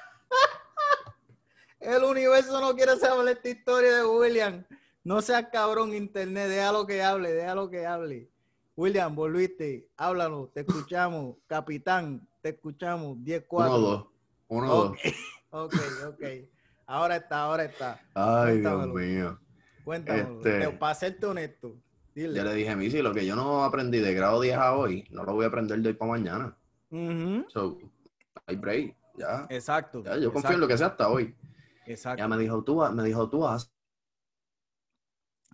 El universo no quiere saber esta historia de William. No seas cabrón, internet. Déjalo que hable, déjalo que hable. William, volviste. Háblanos, te escuchamos. *laughs* Capitán, te escuchamos. 10-4. Uno, dos. Uno, dos. *laughs* Ok, ok. Ahora está, ahora está. Ay, Dios mío. Cuéntamelo. Este- Te- Para serte honesto, Yo le dije, Missy, lo que yo no aprendí de grado 10 a hoy, no lo voy a aprender de hoy para mañana. So, hay break, ya. Exacto. Ya, yo confío en lo que sea hasta hoy. Exacto. Ya me dijo, tú, me dijo, tú.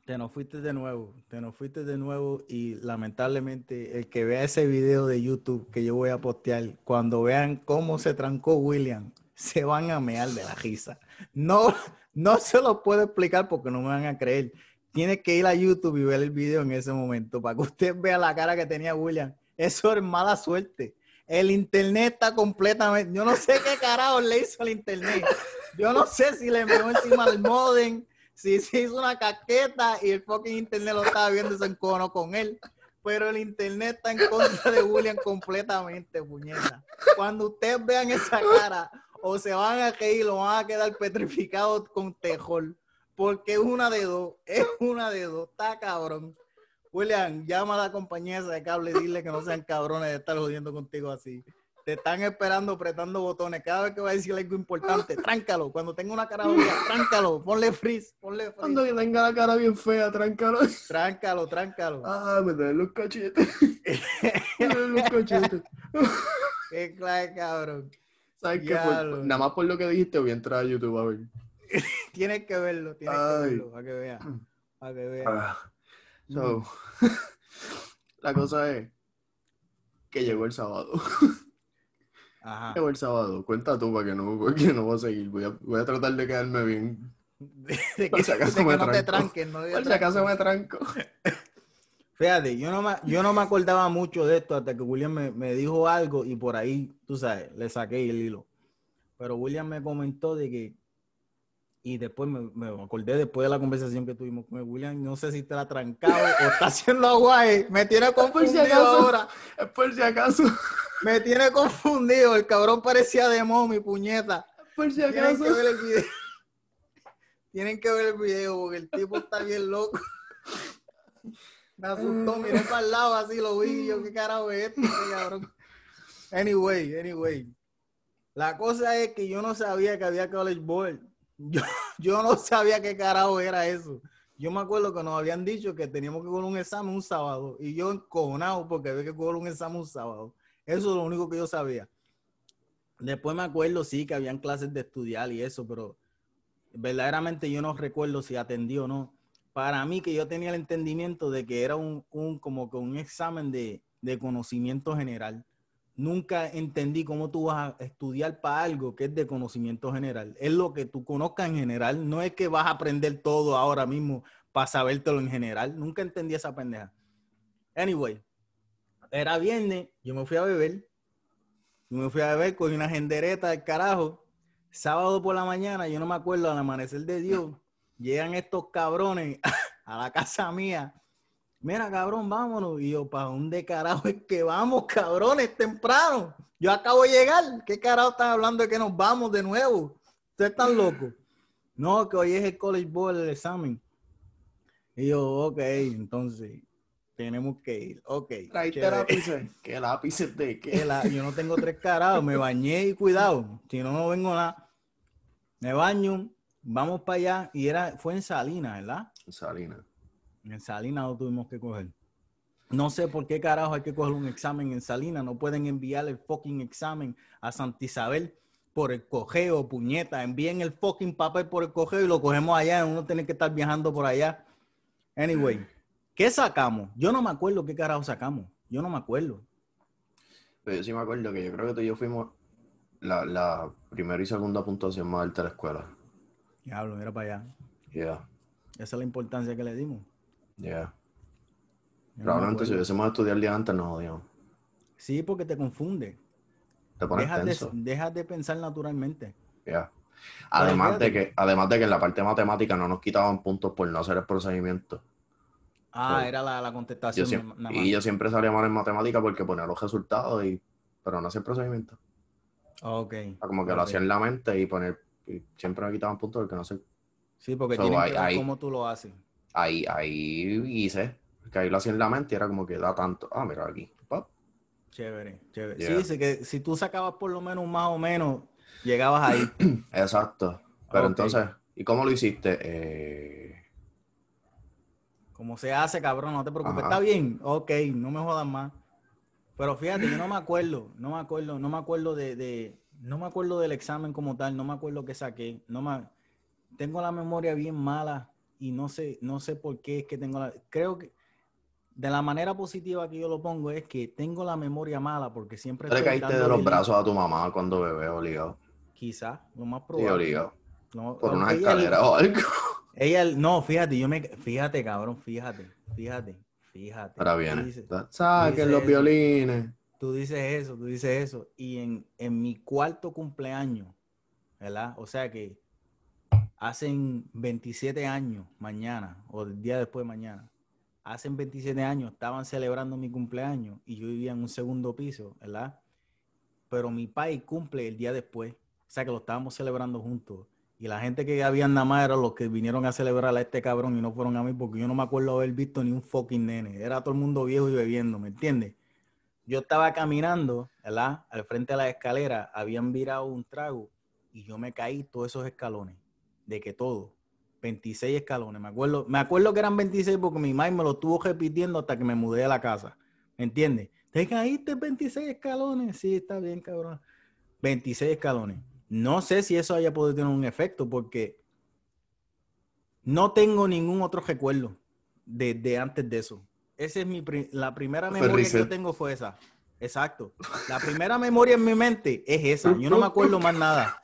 Te nos fuiste de nuevo, te nos fuiste de nuevo y lamentablemente el que vea ese video de YouTube que yo voy a postear, cuando vean cómo se trancó William, *laughs* se van a mear de la risa. No, no se lo puedo explicar porque no me van a creer. Tienes que ir a YouTube y ver el video en ese momento para que usted vea la cara que tenía William. Eso es mala suerte. El internet está completamente. Yo no sé qué carajo le hizo al internet. Yo no sé si le metió encima el modem, si se hizo una caqueta y el fucking internet lo estaba viendo ese encono con él. Pero el internet está en contra de William completamente, puñeta. Cuando ustedes vean esa cara, o se van a reír o van a quedar petrificados con tejol. Porque es una de dos, es una de dos, está cabrón. William, llama a la compañía de cable y dile que no sean cabrones de estar jodiendo contigo así. Te están esperando apretando botones. Cada vez que va a decir algo importante, tráncalo. Cuando tenga una cara bonita, tráncalo. Ponle freeze, ponle freeze. Cuando tenga la cara bien fea, tráncalo. Tráncalo, tráncalo. Ah, me dan los cachetes. *laughs* me dan los cachetes. Qué clase, cabrón. ¿Sabes qué? nada más por lo que dijiste, voy a entrar a YouTube a ver. *laughs* tienes que verlo, tienes que verlo, para que veas. Para que veas. Ah, so, *laughs* la cosa es que llegó el sábado. Ajá. El sábado. Cuenta tú para que no, porque no voy a seguir. Voy a, voy a tratar de quedarme bien. De, *laughs* que, si acaso me no te tranques. No por si acaso me tranco. *laughs* Fíjate, yo no, me, yo no me acordaba mucho de esto hasta que William me, me, dijo algo y por ahí, tú sabes, le saqué el hilo. Pero William me comentó de que, y después me, me acordé después de la conversación que tuvimos con William, no sé si está trancado o está haciendo aguay, me tiene confundido si ahora. Es por si acaso. Me tiene confundido, el cabrón parecía de mi puñeta. por si acaso. Tienen que ver el video. Tienen que ver el video porque el tipo está bien loco. Me asustó, miré para el lado así, lo vi, yo, ¿qué carajo es esto, cabrón? Anyway, anyway. La cosa es que yo no sabía que había college board. Yo, *laughs* yo no sabía qué carajo era eso. Yo me acuerdo que nos habían dicho que teníamos que coger un examen un sábado y yo encojonado porque había que coger un examen un sábado. Eso es lo único que yo sabía. Después me acuerdo, sí, que habían clases de estudiar y eso, pero verdaderamente yo no recuerdo si atendí o no para mí que yo tenía el entendimiento de que era un, como que un examen de, conocimiento general. Nunca entendí cómo tú vas a estudiar para algo que es de conocimiento general. Es lo que tú conozcas en general. No es que vas a aprender todo ahora mismo para sabértelo en general. Nunca entendí esa pendeja. Anyway, era viernes, yo me fui a beber. Yo me fui a beber con una gendereta del carajo. Sábado por la mañana, yo no me acuerdo, al amanecer de Dios, llegan estos cabrones *laughs* a la casa mía. Mira, cabrón, vámonos. Y yo, ¿para dónde carajo es que vamos, cabrones, temprano? Yo acabo de llegar. ¿Qué carajo están hablando de que nos vamos de nuevo? Ustedes están *laughs* locos. No, que hoy es el college board, el examen. Y yo, ok, entonces tenemos que ir. Ok. Traiste lápices. *laughs* ¿Qué lápices de qué? Yo no tengo tres carajos. Me bañé y cuidado. Si no, no vengo nada. Me baño, vamos para allá y era, fue en Salinas, ¿verdad? En Salinas. En Salinas lo tuvimos que coger. No sé por qué carajo hay que coger un examen en Salinas. No pueden enviar el fucking examen a Santa Isabel por el cogeo, puñeta. Envíen el fucking papel por el cogeo y lo cogemos allá. Uno tiene que estar viajando por allá. Anyway, ¿qué sacamos? Yo no me acuerdo qué carajo sacamos. Yo no me acuerdo. Pero yo sí me acuerdo que yo creo que tú y yo fuimos la, la primera y segunda puntuación más alta de la escuela. Diablo, mira para allá. Yeah. Esa es la importancia que le dimos. Yeah. Probablemente si hubiésemos estudiado el día antes nos jodíamos. Sí, porque te confunde. Te pones dejas tenso. De, dejas de pensar naturalmente. Yeah. Además de, que, además de que en la parte matemática no nos quitaban puntos por no hacer el procedimiento. Ah, era la, la contestación. y yo siempre salía mal en matemática porque ponía los resultados, y, pero no hacía el procedimiento. Ok. como que lo hacía en la mente y poner y siempre me quitaban puntos porque no sé. Sí, porque tienen que ver cómo tú lo haces. Ahí, ahí hice, que ahí lo hacía en la mente y era como que da tanto. Ah, mira aquí. Chévere, chévere. Sí, que si tú sacabas por lo menos más o menos, llegabas ahí. *clears throat* Exacto. Pero entonces, ¿y cómo lo hiciste? Eh... Como se hace, cabrón, no te preocupes. Ajá. Está bien, ok, no me jodas más. Pero fíjate, yo no me acuerdo, no me acuerdo, no me acuerdo de, de- no me acuerdo del examen como tal, no me acuerdo que saqué, no me, tengo la memoria bien mala y no sé, no sé por qué es que tengo la, creo que de la manera positiva que yo lo pongo es que tengo la memoria mala porque siempre le estoy caíste de los brazos a tu mamá cuando bebé obligado. Quizá, lo más Sí, probable. obligado. No, Por aunque una ella- escalera o algo. *laughs* Ella, no, fíjate, yo me, fíjate, cabrón, fíjate, fíjate, fíjate. Ahora viene. Saquen los eso. violines. Tú dices eso, tú dices eso. Y en, en mi cuarto cumpleaños, ¿verdad? O sea que hacen 27 años mañana, o el día después de mañana, hacen 27 años, estaban celebrando mi cumpleaños y yo vivía en un segundo piso, ¿verdad? Pero mi país cumple el día después, o sea que lo estábamos celebrando juntos. Y la gente que habían nada más eran los que vinieron a celebrar a este cabrón y no fueron a mí porque yo no me acuerdo haber visto ni un fucking nene. Era todo el mundo viejo y bebiendo, ¿me entiendes? yo estaba caminando, ¿verdad? Al frente de la escalera, habían virado un trago y yo me caí todos esos escalones. De que todo. 26 escalones. Me acuerdo, me acuerdo que eran 26 porque mi madre me lo estuvo repitiendo hasta que me mudé a la casa. ¿Me entiendes? Te caíste 26 escalones. Sí, está bien, cabrón. 26 escalones. No sé si eso haya podido tener un efecto porque no tengo ningún otro recuerdo de, de antes de eso. Esa es mi pri- la primera memoria que yo tengo fue esa. Exacto. La primera memoria en mi mente es esa. Yo no me acuerdo más nada.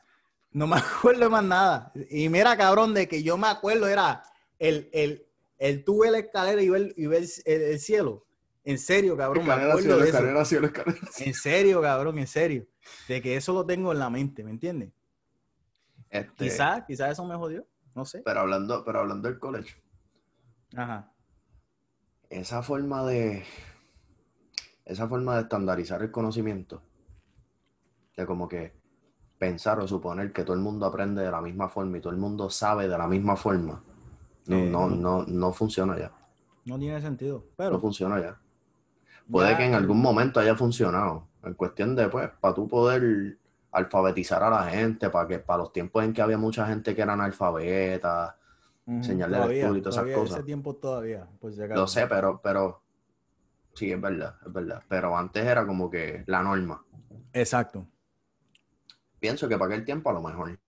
No me *laughs* acuerdo más nada. Y mira, cabrón, de que yo me acuerdo era el, el, el tú ver la escalera y ver, y ver el, el cielo. En serio, cabrón, me Escalera, acuerdo cielo, de eso. escalera, cielo, escalera. *laughs* En serio, cabrón, en serio. De que eso lo tengo en la mente, ¿me entiendes? Este, Quizás, quizás eso me jodió. No sé. Pero hablando, pero hablando del colegio, Ajá. esa forma de esa forma de estandarizar el conocimiento, de como que pensar o suponer que todo el mundo aprende de la misma forma y todo el mundo sabe de la misma forma, no, Eh, no, no. no, no funciona ya. No tiene sentido. No Pero funciona ya. Puede ya que en algún momento haya funcionado. En cuestión de, pues, para tú poder alfabetizar a la gente, para que para los tiempos en que había mucha gente que era analfabeta, Ujú, señal de todavía, lectura y todas esas cosas. Ese tiempo todavía, acaso. Lo sé, pero, pero sí, es verdad, es verdad. Pero antes era como que la norma. Exacto. Pienso que para aquel tiempo a lo mejor,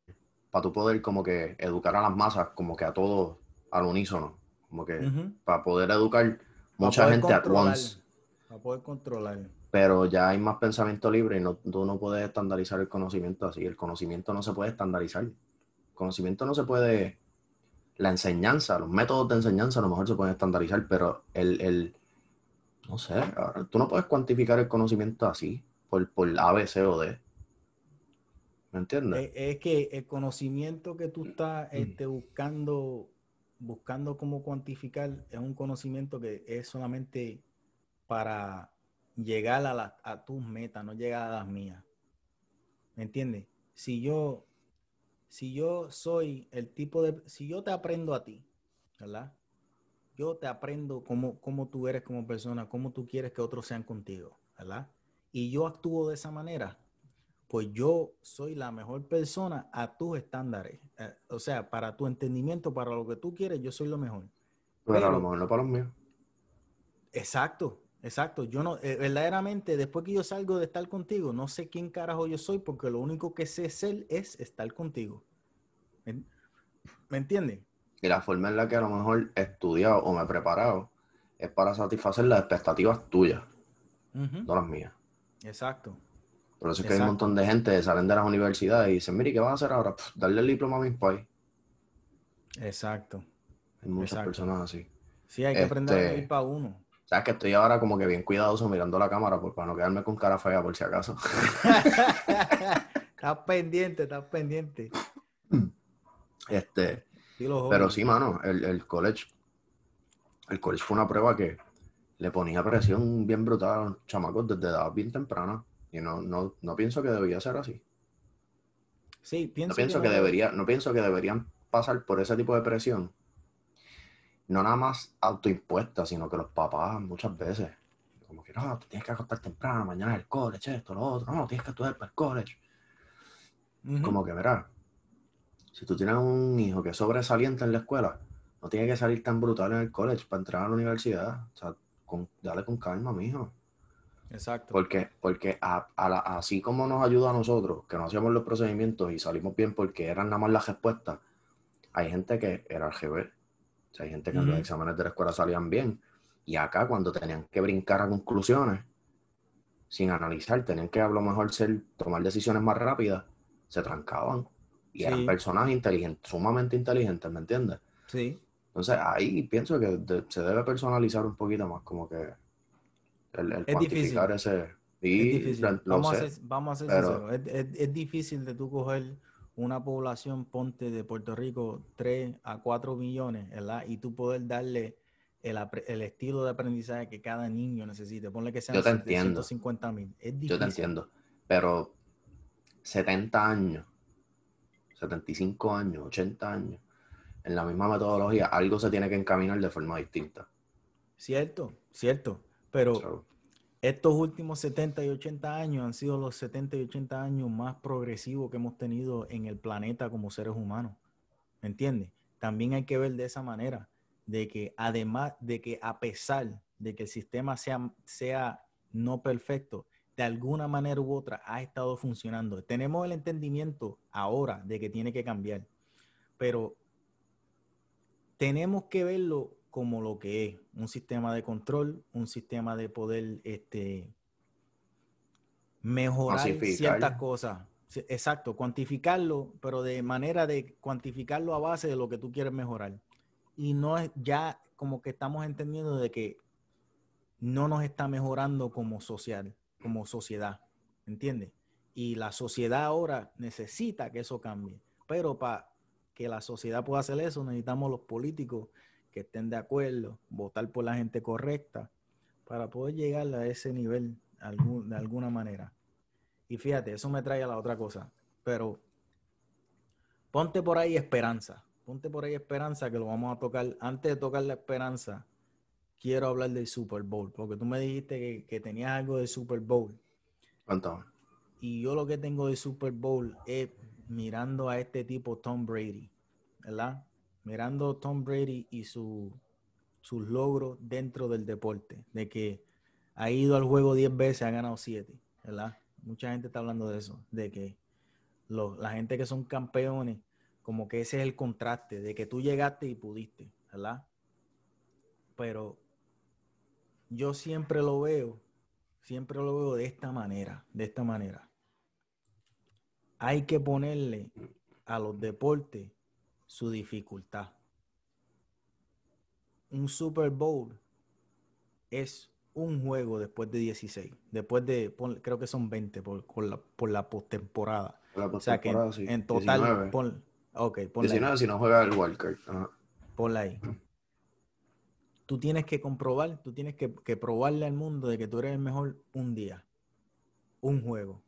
para tú poder como que educar a las masas, como que a todos al unísono, como que para poder educar mucha poder gente at once. Para poder controlar. Pero ya hay más pensamiento libre y no, tú no puedes estandarizar el conocimiento así. El conocimiento no se puede estandarizar. El conocimiento no se puede... La enseñanza, los métodos de enseñanza a lo mejor se pueden estandarizar, pero el... el no sé, tú no puedes cuantificar el conocimiento así, por, por A, B, C o D. ¿Me entiendes? Es, es que el conocimiento que tú estás Mm. este, buscando, buscando cómo cuantificar es un conocimiento que es solamente para llegar a, la- a tus metas, no llegar a las mías. ¿Me entiendes? Si yo, si yo soy el tipo de, si yo te aprendo a ti, ¿verdad? Yo te aprendo cómo, cómo tú eres como persona, cómo tú quieres que otros sean contigo, ¿verdad? Y yo actúo de esa manera, pues yo soy la mejor persona a tus estándares. Eh, o sea, para tu entendimiento, para lo que tú quieres, yo soy lo mejor. pero a lo mejor no para los míos. Exacto, exacto. Yo no, eh, verdaderamente, después que yo salgo de estar contigo, no sé quién carajo yo soy, porque lo único que sé ser es estar contigo. ¿Me, ¿me entiendes? Y la forma en la que a lo mejor he estudiado o me he preparado es para satisfacer las expectativas tuyas, no las mías. Exacto. Por eso es que hay un montón de gente que salen de las universidades y dicen, mire, ¿qué vas a hacer ahora? Pff, darle el diploma a mis pais. Exacto. Hay muchas Exacto. personas así. Sí, hay que aprender a Este- vivir para uno. Sabes que estoy ahora como que bien cuidadoso mirando la cámara pues, para no quedarme con cara fea por si acaso. *laughs* estás pendiente, estás pendiente. Este, Sí, pero sí, mano, el, el college, el college fue una prueba que le ponía presión bien brutal a los chamacos desde edad bien temprana. Y no, no, no pienso que debería ser así. Sí, pienso, No pienso que no- debería, no pienso que deberían pasar por ese tipo de presión. No nada más autoimpuesta, sino que los papás muchas veces, como que no, te tienes que acostar temprano, mañana es el college, esto, lo otro, no, tienes que estudiar para el college. Como que, verá, si tú tienes un hijo que es sobresaliente en la escuela, no tiene que salir tan brutal en el college para entrar a la universidad. O sea, con, dale con calma, mijo. Exacto. Porque, porque a, a la- así como nos ayuda a nosotros, que no hacíamos los procedimientos y salimos bien porque eran nada más las respuestas, hay gente que era al revés. O sea, hay gente que en los exámenes de la escuela salían bien. Y acá, cuando tenían que brincar a conclusiones, sin analizar, tenían que a lo mejor ser, tomar decisiones más rápidas, se trancaban. Y eran personas inteligentes, sumamente inteligentes, ¿me entiendes? Sí. Entonces ahí pienso que de- se debe personalizar un poquito más, como que el, el Es cuantificar ese. Es difícil. vamos, sé. a ser, vamos a ser pero-. Es, es- es difícil de tú coger una población, ponte de Puerto Rico, 3 a 4 millones, ¿verdad? Y tú poder darle el, el estilo de aprendizaje que cada niño necesite. Ponle que sean Yo te entiendo. 150 mil. Es difícil. Yo te entiendo. Pero 70 años, 75 años, 80 años, en la misma metodología, algo se tiene que encaminar de forma distinta. Cierto, cierto. Pero estos últimos 70 y 80 años han sido los 70 y 80 años más progresivos que hemos tenido en el planeta como seres humanos. ¿Me entiendes? También hay que ver de esa manera, de que además de que a pesar de que el sistema sea, sea no perfecto, de alguna manera u otra ha estado funcionando. Tenemos el entendimiento ahora de que tiene que cambiar, pero tenemos que verlo como lo que es, un sistema de control, un sistema de poder este, mejorar ciertas cosas. Exacto, cuantificarlo, pero de manera de cuantificarlo a base de lo que tú quieres mejorar. Y no es ya como que estamos entendiendo de que no nos está mejorando como social, como sociedad, ¿entiendes? Y la sociedad ahora necesita que eso cambie, pero para que la sociedad pueda hacer eso necesitamos los políticos que estén de acuerdo, votar por la gente correcta para poder llegar a ese nivel de alguna manera. Y fíjate, eso me trae a la otra cosa, pero ponte por ahí esperanza, ponte por ahí esperanza que lo vamos a tocar. Antes de tocar la esperanza, quiero hablar del Super Bowl, porque tú me dijiste que, que tenías algo del Super Bowl. cuéntame. Y yo lo que tengo de Super Bowl es mirando a este tipo Tom Brady, ¿verdad? Mirando Tom Brady y su, sus logros dentro del deporte, de que ha ido al juego 10 veces, ha ganado 7, ¿verdad? Mucha gente está hablando de eso, de que los- la gente que son campeones, como que ese es el contraste, de que tú llegaste y pudiste, ¿verdad? Pero yo siempre lo veo, siempre lo veo de esta manera, de esta manera. Hay que ponerle a los deportes su dificultad. Un Super Bowl es un juego después de 16, después de, pon- creo que son 20 por, por la, por la postemporada. O sea que en, postemporada, sí. en total, 19. pon, ok, ponle ahí. 19 si no juega el wildcard. Ajá. Ponla ahí. Tú tienes que comprobar, tú tienes que, que probarle al mundo de que tú eres el mejor un día, un juego.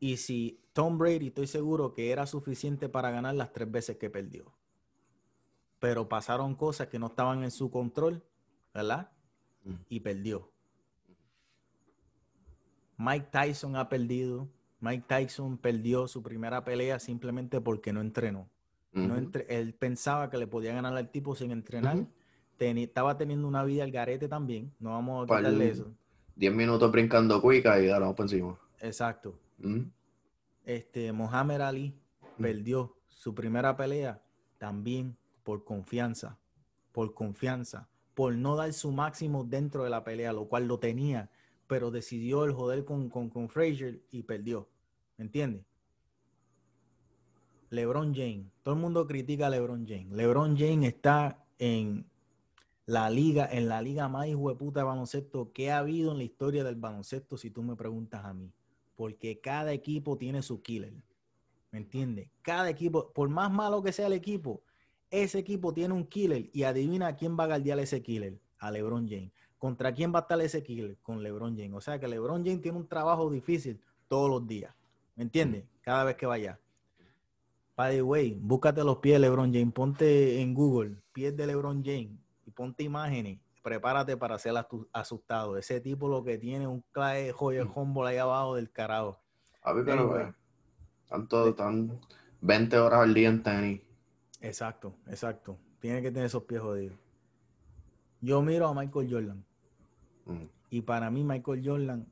Y si Tom Brady, estoy seguro que era suficiente para ganar las tres veces que perdió. Pero pasaron cosas que no estaban en su control, ¿verdad? Y perdió. Mike Tyson ha perdido. Mike Tyson perdió su primera pelea simplemente porque no entrenó. No entre- él pensaba que le podía ganar al tipo sin entrenar. Estaba teniendo una vida al garete también. No vamos a quitarle eso. 10 minutos brincando cuica y dale, vamos por encima. Exacto. Este, Mohamed Ali Mm. perdió su primera pelea también por confianza. Por confianza. Por no dar su máximo dentro de la pelea, lo cual lo tenía, pero decidió el joder con, con, con Frazier y perdió. ¿Me entiendes? LeBron James. Todo el mundo critica a LeBron James. LeBron James está en la liga, en la liga más hijueputa de baloncesto que ha habido en la historia del baloncesto, si tú me preguntas a mí. Porque cada equipo tiene su killer. ¿Me entiendes? Cada equipo, por más malo que sea el equipo, ese equipo tiene un killer y adivina quién va a guardiar ese killer. A LeBron James. ¿Contra quién va a estar ese killer? Con LeBron James. O sea que LeBron James tiene un trabajo difícil todos los días. ¿Me entiendes? Cada vez que vaya. By the way, búscate los pies de LeBron James. Ponte en Google pies de LeBron James y ponte imágenes. Prepárate para ser asustado. Ese tipo lo que tiene un clave joya humble ahí abajo del carajo. A ver, pero Anyway. eh, tanto, tan 20 horas al día en tenis. Exacto, exacto. Tiene que tener esos pies jodidos. Yo miro a Michael Jordan. Mm. Y para mí Michael Jordan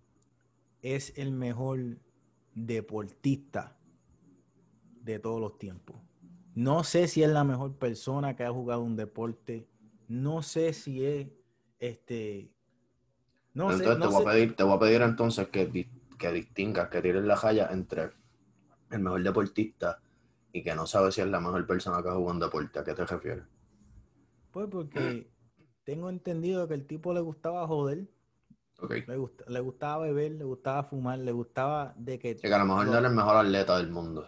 es el mejor deportista de todos los tiempos. No sé si es la mejor persona que ha jugado un deporte. No sé si es este. No entonces sé. te, no voy sé. A pedir, te voy a pedir entonces que, que distingas, que tires la jaya entre el mejor deportista y que no sabes si es la mejor persona que ha jugado un deporte. ¿A qué te refieres? Pues porque tengo entendido que el tipo le gustaba joder, le, gust- le gustaba beber, le gustaba fumar, le gustaba de que... Que a lo mejor no era el mejor atleta del mundo.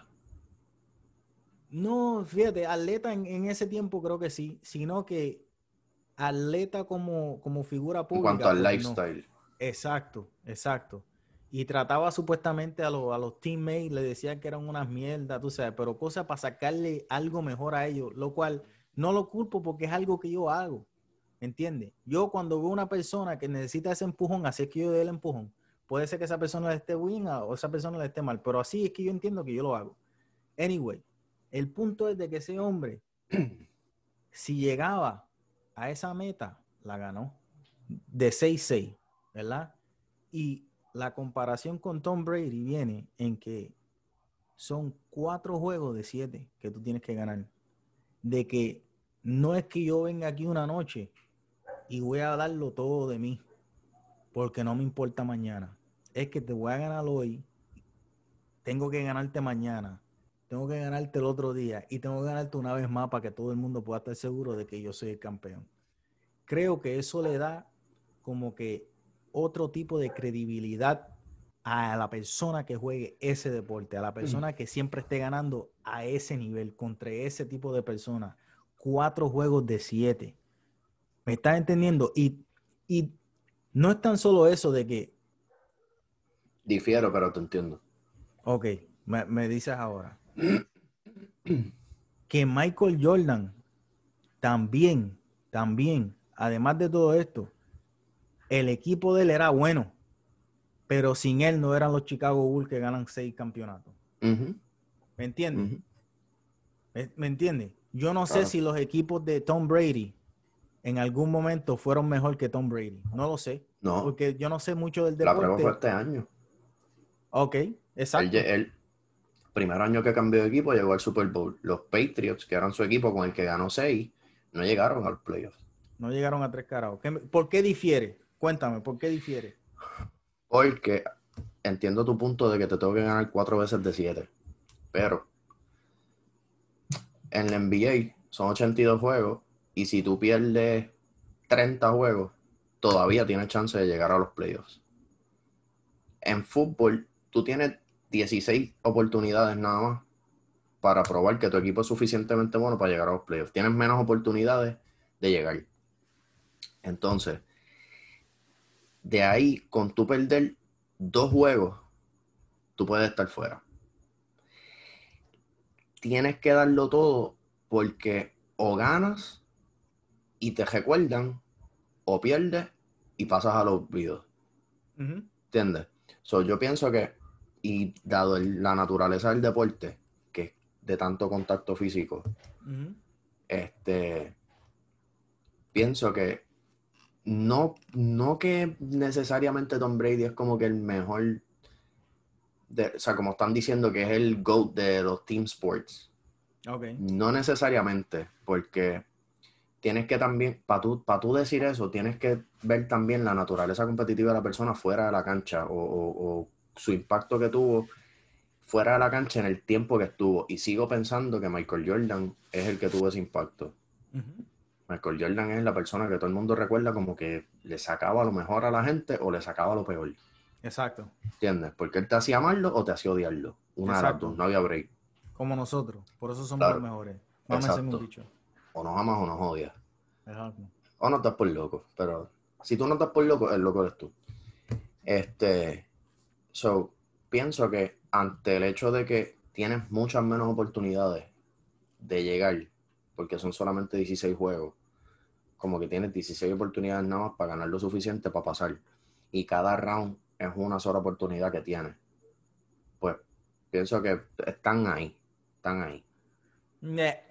No, fíjate, atleta en, en ese tiempo creo que sí, sino que atleta como, como figura En pública. cuanto al pues, no. lifestyle. Exacto, exacto. Y trataba supuestamente a, los- a los teammates, le decían que eran unas mierdas, tú sabes, pero cosas para sacarle algo mejor a ellos, lo cual no lo culpo porque es algo que yo hago, ¿entiendes? Yo cuando veo una persona que necesita ese empujón, así es que yo dé el empujón. Puede ser que esa persona le esté bien o esa persona le esté mal, pero así es que yo entiendo que yo lo hago. Anyway, el punto es de que ese hombre, *clears throat* si llegaba a esa meta, la ganó de 6-6, ¿verdad? Y la comparación con Tom Brady viene en que son cuatro juegos de siete que tú tienes que ganar. De que no es que yo venga aquí una noche y voy a darlo todo de mí, porque no me importa mañana. Es que te voy a ganar hoy, tengo que ganarte mañana, tengo que ganarte el otro día y tengo que ganarte una vez más para que todo el mundo pueda estar seguro de que yo soy el campeón. Creo que eso le da como que otro tipo de credibilidad a la persona que juegue ese deporte, a la persona que siempre esté ganando a ese nivel, contra ese tipo de personas. Cuatro juegos de siete. ¿Me estás entendiendo? Y, y no es tan solo eso de que, Difiero, pero te entiendo. ok, me, me dices ahora, *clears throat* que Michael Jordan también, también, además de todo esto, el equipo de él era bueno, pero sin él no eran los Chicago Bulls que ganan seis campeonatos. ¿Me entiendes? ¿Me, me entiendes? Yo no sé si los equipos de Tom Brady en algún momento fueron mejor que Tom Brady. No lo sé, No, porque yo no sé mucho del la prueba deporte. fue este año. Ok, exacto. él, primer año que cambió de equipo, llegó al Super Bowl. Los Patriots, que eran su equipo con el que ganó seis, no llegaron a los playoffs. No llegaron a tres carajos. ¿Qué me- ¿Por qué difiere? Cuéntame, ¿por qué difiere? Porque entiendo tu punto de que te tengo que ganar cuatro veces de siete. Pero en la NBA son 82 juegos y si tú pierdes 30 juegos, todavía tienes chance de llegar a los playoffs. En fútbol, tú tienes 16 oportunidades nada más para probar que tu equipo es suficientemente bueno para llegar a los playoffs. Tienes menos oportunidades de llegar. Entonces, de ahí, con tú perder dos juegos, tú puedes estar fuera. Tienes que darlo todo porque o ganas y te recuerdan, o pierdes y pasas al olvido. Ujú. ¿Entiendes? So, yo pienso que, y dado el- la naturaleza del deporte, que es de tanto contacto físico, este, pienso que no, no que necesariamente Tom Brady es como que el mejor, de- o sea, como están diciendo que es el GOAT de los team sports. No necesariamente, porque tienes que también, para tú, pa' tú decir eso, tienes que ver también la naturaleza competitiva de la persona fuera de la cancha o, o- o su impacto que tuvo fuera de la cancha en el tiempo que estuvo. Y sigo pensando que Michael Jordan es el que tuvo ese impacto. Michael Jordan es la persona que todo el mundo recuerda como que le sacaba lo mejor a la gente o le sacaba lo peor. Exacto. ¿Entiendes? Porque él te hacía amarlo o te hacía odiarlo. Una de las Exacto. dos, no había break. Como nosotros. Por eso somos Claro. los mejores. Vamos a un Exacto. dicho. O nos amas o nos odias. Exacto. O no estás por loco. Pero si tú no estás por loco, el loco eres tú. Este. So, pienso que ante el hecho de que tienes muchas menos oportunidades de llegar, porque son solamente 16 juegos, como que tienes 16 oportunidades nada más para ganar lo suficiente para pasar. Y cada round es una sola oportunidad que tienes. Pues pienso que están ahí. Están ahí. Ne.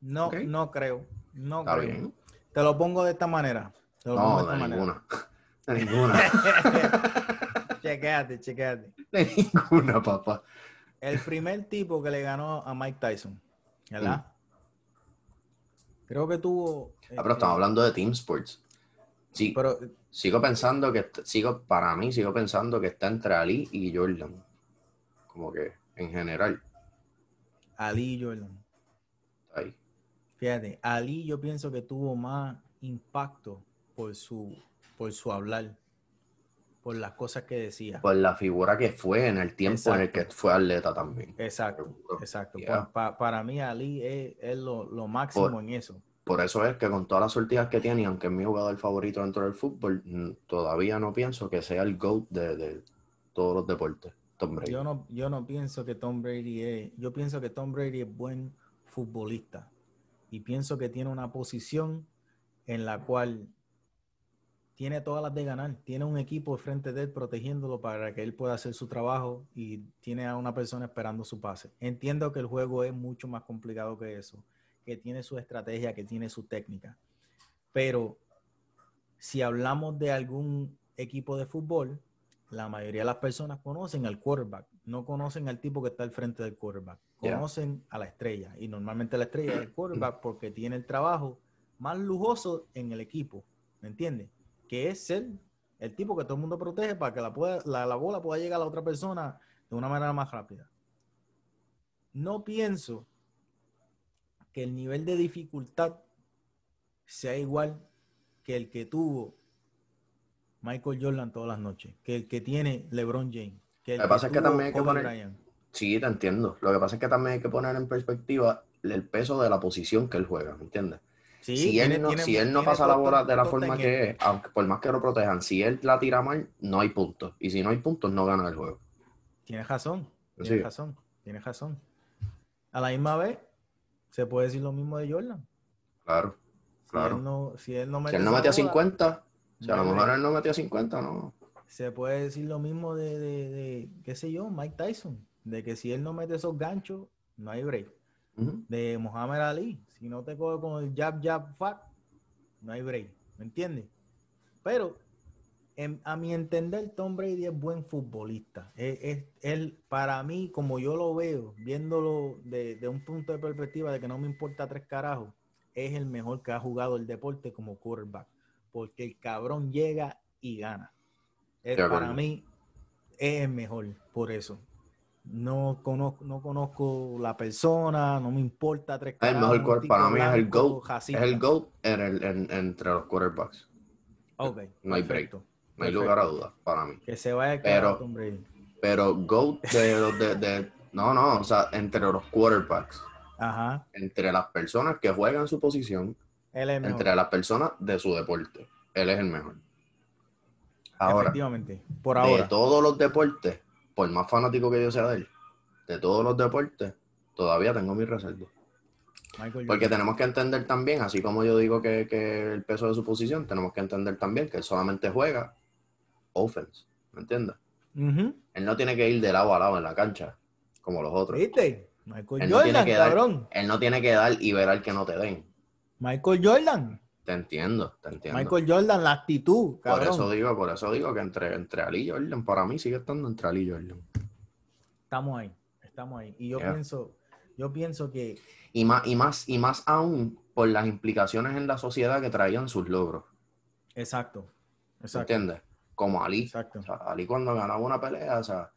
No, no creo. No Está creo. bien. Te lo pongo de esta manera. Te lo pongo No, de esta manera. Ninguna. De *laughs* ninguna. chequéate, chequéate. De ninguna, papá. El primer tipo que le ganó a Mike Tyson, ¿verdad? Creo que tuvo. Mm. Ah, pero estamos eh, hablando de Team Sports. Sí, Pero sigo pensando que, sigo, para mí, sigo pensando que está entre Ali y Jordan. Como que, en general, Ali y Jordan. ahí. Fíjate, Ali yo pienso que tuvo más impacto por su, por su hablar, por las cosas que decía. Por la figura que fue en el tiempo en el que fue atleta también. Exacto, exacto. Yeah. Pa- pa- para mí Ali es, es lo, lo máximo Por- en eso. Por eso es que con todas las sortijas que tiene, y aunque es mi jugador favorito dentro del fútbol, mm, todavía no pienso que sea el GOAT de, de todos los deportes. Tom Brady. Yo no, yo no pienso que Tom Brady es, yo pienso que Tom Brady es buen futbolista y pienso que tiene una posición en la cual tiene todas las de ganar. Tiene un equipo frente de él protegiéndolo para que él pueda hacer su trabajo y tiene a una persona esperando su pase. Entiendo que el juego es mucho más complicado que eso, que tiene su estrategia, que tiene su técnica. Pero si hablamos de algún equipo de fútbol, la mayoría de las personas conocen al quarterback, no conocen al tipo que está al frente del quarterback, conocen a la estrella y normalmente la estrella es el quarterback *clears throat* porque tiene el trabajo más lujoso en el equipo, ¿me entiendes? Que es ser el tipo que todo el mundo protege para que la, pueda- la, la bola pueda llegar a la otra persona de una manera más rápida. No pienso que el nivel de dificultad sea igual que el que tuvo Michael Jordan todas las noches, que el que tiene LeBron James, que el Lo que pasa es que también hay que poner-. Sí, te entiendo. Lo que pasa es que también hay que poner en perspectiva el peso de la posición que él juega, ¿me entiendes? Sí, si él no, tiene- si él no pasa la bola de la forma que es, aunque por más que lo protejan, si él la tira mal, no hay puntos. Y si no hay puntos, no gana el juego. Tienes razón, Sí. tienes razón, tienes razón. A la misma vez, se puede decir lo mismo de Jordan. Claro, Si claro. él no, si él no Si él no metía bola, 50, si a lo mejor él no metía 50, no. Se puede decir lo mismo de, de, de, qué sé yo, Mike Tyson, de que si él no mete esos ganchos, no hay break. De Muhammad Ali, si no te coge con el jab, jab, fuck, no hay break, ¿me entiendes? Pero en- a mi entender, Tom Brady es buen futbolista. Es, es- él, para mí, como yo lo veo, viéndolo de, de un punto de perspectiva de que no me importa tres carajos, es el mejor que ha jugado el deporte como quarterback. Porque el cabrón llega y gana. Para mí es el mejor, por eso. No conozco, no conozco la persona, no me importa tres El mejor un quarter- tipo para mí es el GOAT. Es racista. el GOAT en el- en- entre los quarterbacks. Ok, No hay break. No hay perfecto. lugar a dudas para mí. Que se vaya a Pero- Brady. Pero GOAT de de, de- No, no, o sea, entre los quarterbacks. Ajá. Entre las personas que juegan su posición, Él es entre las personas de su deporte. Él es el mejor. Ahora, Efectivamente. Por de ahora. todos los deportes, por más fanático que yo sea de él, de todos los deportes, todavía tengo mis reservas. Porque tenemos que entender también, así como yo digo que, que el peso de su posición, tenemos que entender también que él solamente juega offense, ¿me entiendes? Él no tiene que ir de lado a lado en la cancha, como los otros. ¿Viste? Michael Él no tiene Jordan, que dar- cabrón. Él no tiene que dar y ver al que no te den. Michael Jordan. Te entiendo, te entiendo. Michael Jordan, la actitud, por cabrón. eso digo, por eso digo que entre, entre Ali y Jordan, para mí sigue estando entre Ali y Jordan. Estamos ahí. Estamos ahí. Y yo Yeah. pienso, yo pienso que Y más, y más, y más aún por las implicaciones en la sociedad que traían sus logros. exacto. ¿Me Exacto. entiendes? Como Ali. Exacto. O sea, Ali cuando ganaba una pelea, o sea,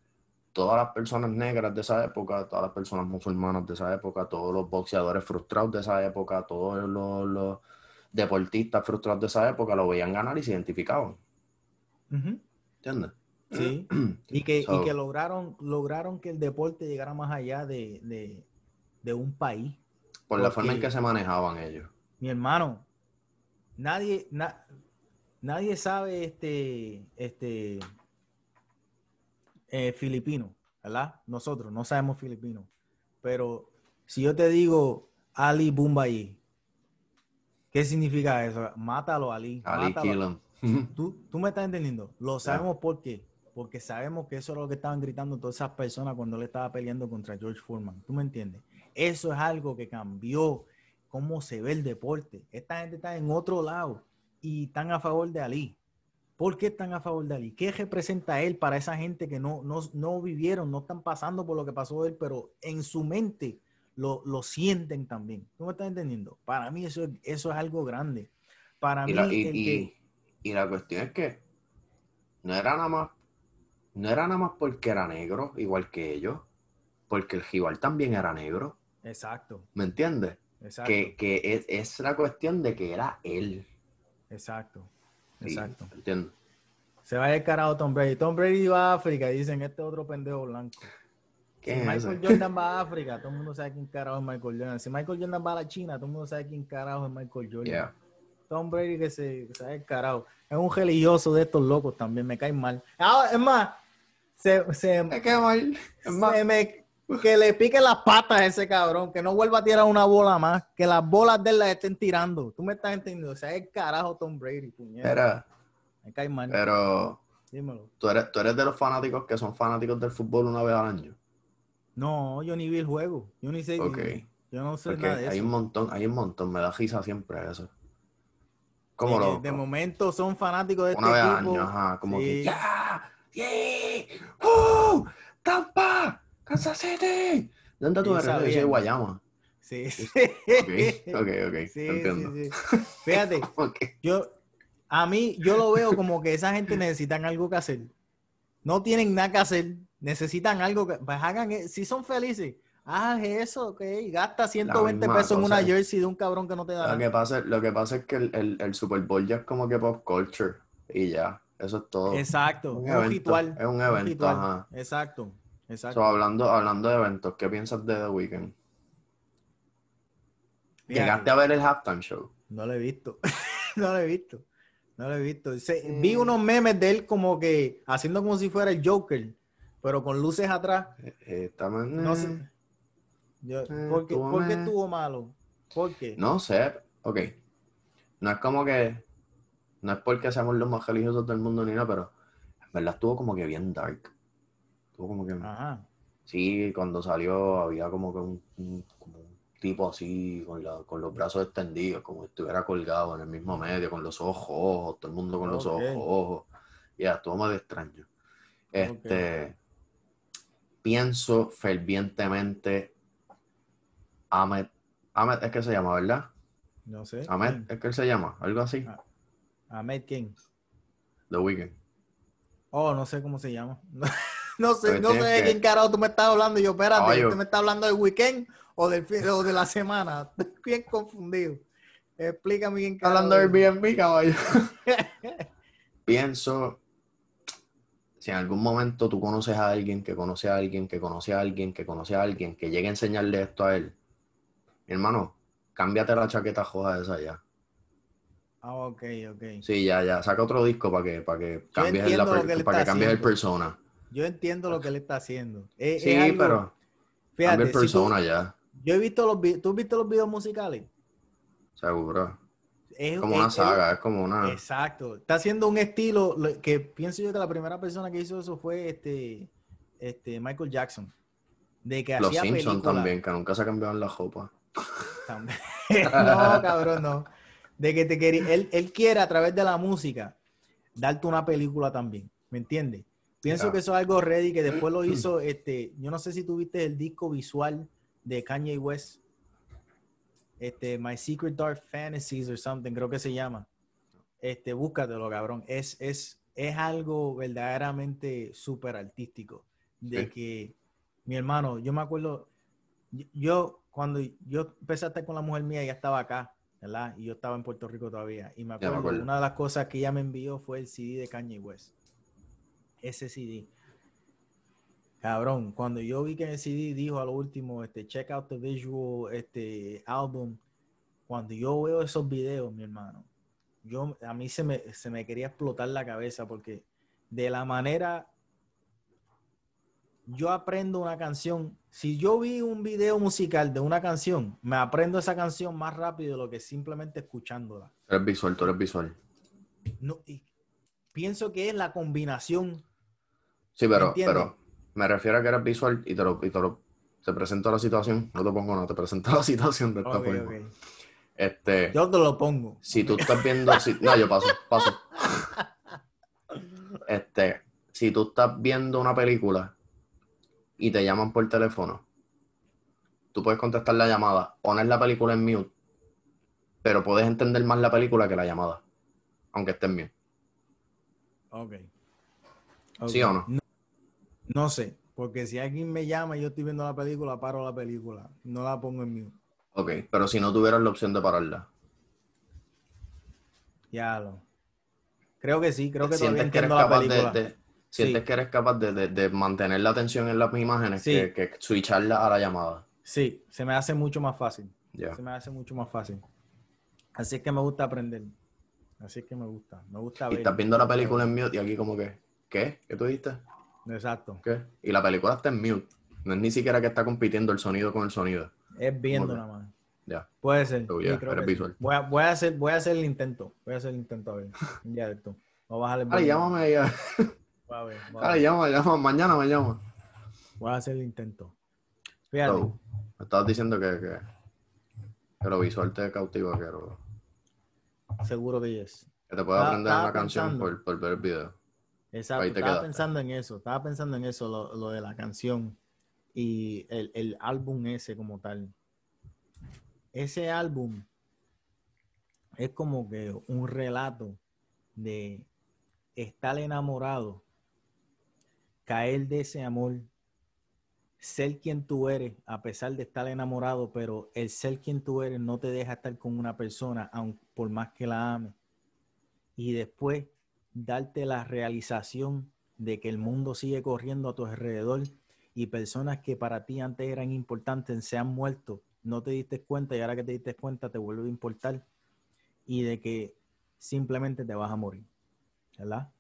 todas las personas negras de esa época, todas las personas musulmanas de esa época, todos los boxeadores frustrados de esa época, todos los, los deportistas frustrados de esa época lo veían ganar y se identificaban. Ujú. ¿Entiendes? Sí. *clears throat* Y que, y que lograron, lograron que el deporte llegara más allá de, de, de un país. Por la forma en que se manejaban ellos. Mi hermano, nadie, na- nadie sabe este, este eh, filipino, ¿verdad? Nosotros no sabemos filipino. Pero si yo te digo Ali Bumbayi, ¿qué significa eso? Mátalo, Ali. Ali mátalo. *laughs* ¿Tú, tú me estás entendiendo. Lo sabemos por qué. porque sabemos que eso es lo que estaban gritando todas esas personas cuando él estaba peleando contra George Foreman. ¿Tú me entiendes? Eso es algo que cambió cómo se ve el deporte. Esta gente está en otro lado y están a favor de Ali. ¿Por qué están a favor de Ali? ¿Qué representa él para esa gente que no, no, no vivieron, no están pasando por lo que pasó él, pero en su mente lo, lo sienten también? ¿Tú me estás entendiendo? Para mí eso, eso es algo grande. Para Y mí, la, y, el y- que- y la cuestión es que no era nada más, no era nada más porque era negro, igual que ellos, porque el rival también era negro, Exacto, ¿me entiendes? exacto, Que, que es, es la cuestión de que era él. exacto, Sí, exacto. ¿entiendes? Se va el carajo Tom Brady. Tom Brady va a África y dicen, este otro pendejo blanco. Si ¿Quién es Michael? Jordan *laughs* va a África, todo el mundo sabe quién carajo es Michael Jordan. Si Michael Jordan va a la China, todo el mundo sabe quién carajo es Michael Jordan. Yeah. Tom Brady que se que sabe el carajo. Es un religioso de estos locos también, me cae mal. Ah, es más, se, se, Es que mal. Es más, se me- que le pique las patas a ese cabrón, que no vuelva a tirar una bola más, que las bolas de él las estén tirando. Tú me estás entendiendo, o sea, el carajo Tom Brady, puñeta. era, Me cae mal. pero Dímelo. tú eres, tú eres de los fanáticos que son fanáticos del fútbol una vez al año. No, yo ni vi el juego. Yo ni sé. Ok. Yo no sé Porque nada de hay eso. un montón, hay un montón, me da risa siempre eso. Como de, loco. de momento son fanáticos de Una este vez equipo. año, ajá, como que Sí. ¡Ya! ¡Yeah! ¡Uh! ¡Tampa! ¡Kansas City! ¿De dónde tú eres? Yo soy Guayama. Sí, *laughs* sí. Ok, ok, ok. Sí, entiendo. sí, sí. *laughs* Fíjate, yo, a mí, yo lo veo como que esa gente necesitan algo que hacer. No tienen nada que hacer. Necesitan algo que, pues hagan, e- si son felices, haz eso, ok. Gasta 120 misma pesos en una jersey de un cabrón que no te da Lo nada. que, pasa, lo que pasa es que el, el, el Super Bowl ya es como que pop culture y ya. Eso es todo. Exacto, Un un, evento, ritual. es un evento, ritual. ajá. Exacto, exacto. So, hablando, hablando de eventos, ¿qué piensas de The Weeknd? ¿Llegaste a ver el halftime show? No lo he visto. *laughs* no lo he visto. No lo he visto. Se- Mm. Vi unos memes de él como que haciendo como si fuera el Joker, pero con luces atrás. Eh, está mal- No sé. Yo- Eh, ¿por, qué, estuvo por qué meh. estuvo malo? ¿Por qué? No sé, ok. No es como que. No es porque seamos los más religiosos del mundo ni nada, pero en verdad estuvo como que bien dark. Estuvo como que. Ajá. Sí, cuando salió había como que un, un- como un tipo así, con, la- con los brazos extendidos, como si estuviera colgado en el mismo medio, con los ojos ojos, todo el mundo con los ojos ojos. Ya, estuvo más extraño. Este. Pienso fervientemente. Ahmed. Ahmed es que se llama, ¿verdad? No sé. Ahmed es que él se llama, algo así. Ah. Ahmed quién? The Weeknd. Oh, no sé cómo se llama. *laughs* No sé, Pues no sé de que- quién carajo tú me estás hablando. Y yo, espérate, Caballo. ¿usted me está hablando del weekend o del fin, o de la semana? Estoy *laughs* bien confundido. Explícame bien carajo. Hablando de Airbnb, caballo. *laughs* Pienso, si en algún momento tú conoces a alguien que conoce a alguien que conoce a alguien que conoce a alguien que llegue a enseñarle esto a él, mi hermano, cámbiate la chaqueta roja esa ya. Ah, ok, ok. Sí, ya, ya. Saca otro disco para que, para que cambies, la que para que cambies el persona. Yo entiendo lo que él está haciendo. Es- Sí, es algo- pero fíjate, cambia el si tú- persona ya. yo he visto los ¿tú has visto los videos musicales? Seguro. Es como es- una saga, es como una. Exacto. Está haciendo un estilo lo- que pienso yo que la primera persona que hizo eso fue este, este Michael Jackson. De que Los hacía Simpsons también, que nunca se cambiaron la ropa. También. *laughs* no, cabrón, no. De que te quería, él, él quiere a través de la música darte una película también, ¿me entiendes? Pienso que eso es algo ready que después lo hizo, este, yo no sé si tuviste el disco visual de Kanye West, este, My Secret Dark Fantasies or something, creo que se llama. Este, búscatelo, cabrón. Es, es, es algo verdaderamente súper artístico. De Sí. que, mi hermano, yo me acuerdo, yo- cuando yo empecé a estar con la mujer mía, ella estaba acá, ¿verdad? Y yo estaba en Puerto Rico todavía. Y me me acuerdo, acuerdo. una de las cosas que ella me envió fue el CD de Kanye West. Ese CD. Cabrón, cuando yo vi que el CD dijo a lo último, este, check out the visual, este, album, cuando yo veo esos videos, mi hermano, yo, a mí se me, se me quería explotar la cabeza porque de la manera, yo aprendo una canción, si yo vi un video musical de una canción, me aprendo esa canción más rápido de lo que simplemente escuchándola. Tú eres visual, tú eres visual. No, y pienso que es la combinación Sí, pero, pero me refiero a que eres visual y te lo, y te lo- te presento la situación. No te pongo no, te presento la *laughs* situación de esta Ok, forma. Este, Yo te lo pongo. si tú estás viendo, si- no, yo paso, paso. Este, si tú estás viendo una película y te llaman por teléfono, tú puedes contestar la llamada, poner la película en mute, pero puedes entender más la película que la llamada, aunque esté en mute. Ok. ¿Sí Ok. o no? No sé, porque si alguien me llama y yo estoy viendo la película, paro la película. No la pongo en mute. Ok, pero si no tuvieras la opción de pararla, Ya lo. Creo que sí, creo que todavía sientes que eres entiendo la capaz de, de- sientes Sí. que eres capaz de, de- mantener la atención en las imágenes Sí. que, que switcharla a la llamada. Sí, se me hace mucho más fácil. Ya. Se me hace mucho más fácil. Así es que me gusta aprender. Así es que me gusta. Me gusta Y ver. estás viendo la película en mute y aquí como que, ¿qué? ¿Qué tú dijiste? Exacto. ¿Qué? Y la película está en mute. No es ni siquiera que está compitiendo el sonido con el sonido. Es viendo nada más. Ya. Puede ser. So, sí, yeah, creo eres que sí. visual. Voy, a, voy, a hacer, voy a hacer el intento. Voy a hacer el intento a ver. Día de esto. Voy a Dale, llámame ya. A ver, a Dale, ver. llama, llama. Mañana me llama. Voy a hacer el intento. Fíjate. So, me estabas diciendo que, que, que lo visual te cautiva, que, lo- Seguro que es. que te puedes aprender una canción por, por ver el video. Exacto. Estaba quedaste. pensando en eso. Estaba pensando en eso, lo, lo de la canción y el, el álbum ese como tal. Ese álbum es como que un relato de estar enamorado, caer de ese amor, ser quien tú eres a pesar de estar enamorado, pero el ser quien tú eres no te deja estar con una persona, aun por más que la ames. Y después darte la realización de que el mundo sigue corriendo a tu alrededor y personas que para ti antes eran importantes se han muerto, no te diste cuenta y ahora que te diste cuenta te vuelve a importar y de que simplemente te vas a morir, ¿verdad?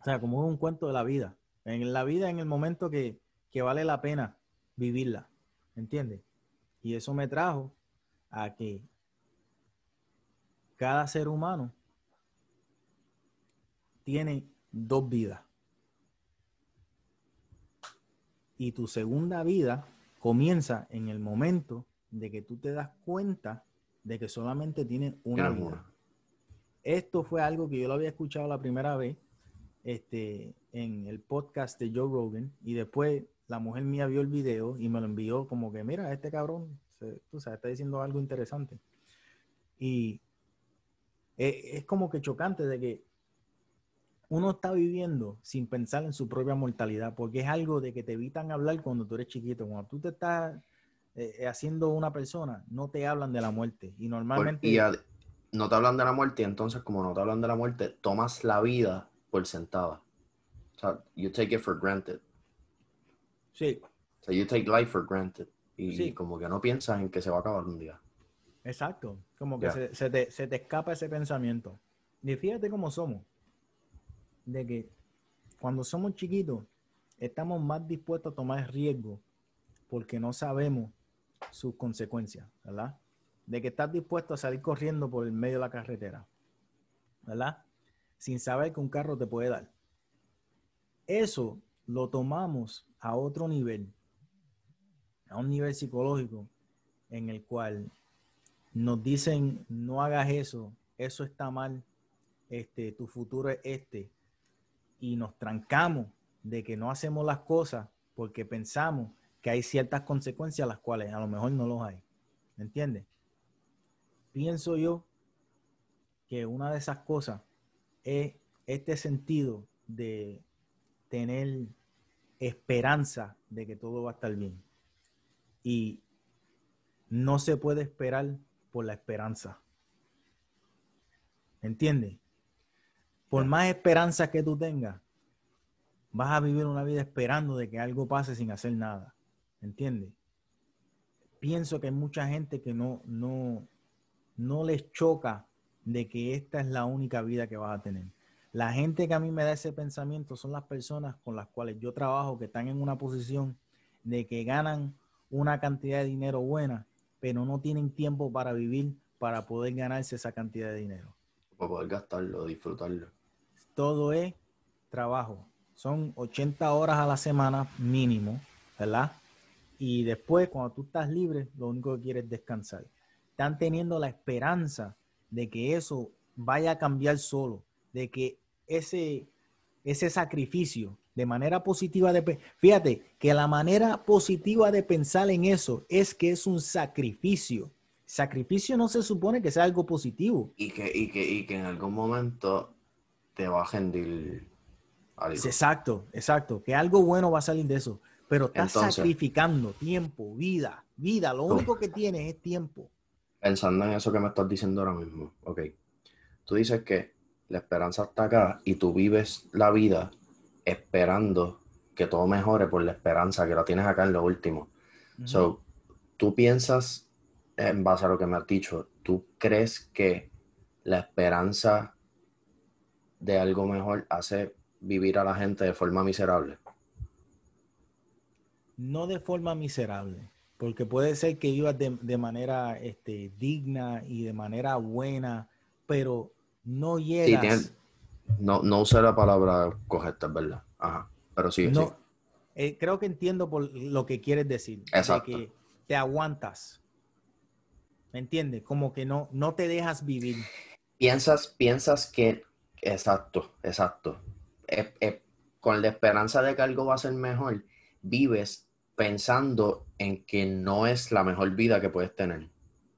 O sea, como un cuento de la vida. En la vida, en el momento que, que vale la pena vivirla, ¿entiendes? Y eso me trajo a que cada ser humano tiene dos vidas. Y tu segunda vida comienza en el momento de que tú te das cuenta de que solamente tienes una vida. Esto fue algo que yo lo había escuchado la primera vez este, en el podcast de Joe Rogan y después la mujer mía vio el video y me lo envió como que, mira, este cabrón, se- tú sabes, está diciendo algo interesante. Y e- es como que chocante de que uno está viviendo sin pensar en su propia mortalidad, porque es algo de que te evitan hablar cuando tú eres chiquito. Cuando tú te estás eh, haciendo una persona, no te hablan de la muerte. Y normalmente... y no te hablan de la muerte y entonces como no te hablan de la muerte, tomas la vida por sentada. O sea, you take it for granted. Sí, O sea, you take life for granted. Y, Sí. como que no piensas en que se va a acabar un día. Exacto, como que se te, se te escapa ese pensamiento. Y fíjate cómo somos, de que cuando somos chiquitos estamos más dispuestos a tomar riesgo porque no sabemos sus consecuencias, ¿verdad? De que estás dispuesto a salir corriendo por el medio de la carretera, ¿verdad? Sin saber que un carro te puede dar. Eso lo tomamos a otro nivel, a un nivel psicológico, en el cual nos dicen no hagas eso, eso está mal, este, tu futuro es este, y nos trancamos de que no hacemos las cosas porque pensamos que hay ciertas consecuencias las cuales a lo mejor no los hay. ¿Me entiendes? Pienso yo que una de esas cosas es este sentido de tener esperanza de que todo va a estar bien. Y no se puede esperar por la esperanza. ¿Entiendes? Por más esperanza que tú tengas, vas a vivir una vida esperando de que algo pase sin hacer nada. ¿Entiendes? Pienso que hay mucha gente que no, no, no les choca de que esta es la única vida que vas a tener. La gente que a mí me da ese pensamiento son las personas con las cuales yo trabajo que están en una posición de que ganan una cantidad de dinero buena, pero no tienen tiempo para vivir para poder ganarse esa cantidad de dinero. Para poder gastarlo, disfrutarlo. Todo es trabajo, son 80 horas a la semana mínimo, ¿verdad? Y después, cuando tú estás libre, lo único que quieres es descansar. Están teniendo la esperanza de que eso vaya a cambiar solo, de que ese, ese sacrificio de manera positiva de... Fíjate que la manera positiva de pensar en eso es que es un sacrificio. Sacrificio no se supone que sea algo positivo. Y que, y que, y que en algún momento te va a rendir algo. Exacto, exacto. Que algo bueno va a salir de eso. Pero estás sacrificando tiempo, vida, vida. Lo único que tienes es tiempo. Pensando en eso que me estás diciendo ahora mismo. Ok. Tú dices que la esperanza está acá y tú vives la vida esperando que todo mejore por la esperanza que la tienes acá en lo último. So, tú piensas, en base a lo que me has dicho, ¿tú crees que la esperanza de algo mejor hace vivir a la gente de forma miserable? No de forma miserable, porque puede ser que vivas de, manera este, digna y de manera buena, pero no llegas. no, no usé la palabra correcta, ¿verdad? Ajá, pero sí. No, eh, creo que entiendo por lo que quieres decir. Exacto. que te aguantas. ¿Me entiendes? Como que no, no te dejas vivir. Piensas, piensas que, exacto, exacto. con la esperanza de que algo va a ser mejor, vives pensando en que no es la mejor vida que puedes tener.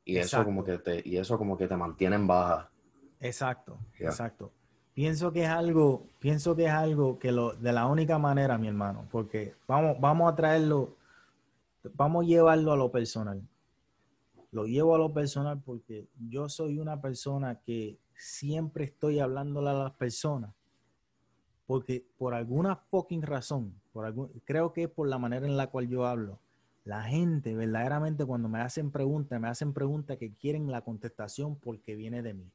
Y eso como que te, y eso como que te mantiene en baja. Exacto, exacto. Pienso que es algo, pienso que es algo que lo, de la única manera, mi hermano, porque vamos, vamos a traerlo, vamos a llevarlo a lo personal. Lo llevo a lo personal porque yo soy una persona que siempre estoy hablándole a las personas. Porque por alguna fucking razón, por algún, creo que es por la manera en la cual yo hablo, la gente verdaderamente cuando me hacen preguntas, me hacen preguntas que quieren la contestación porque viene de mí.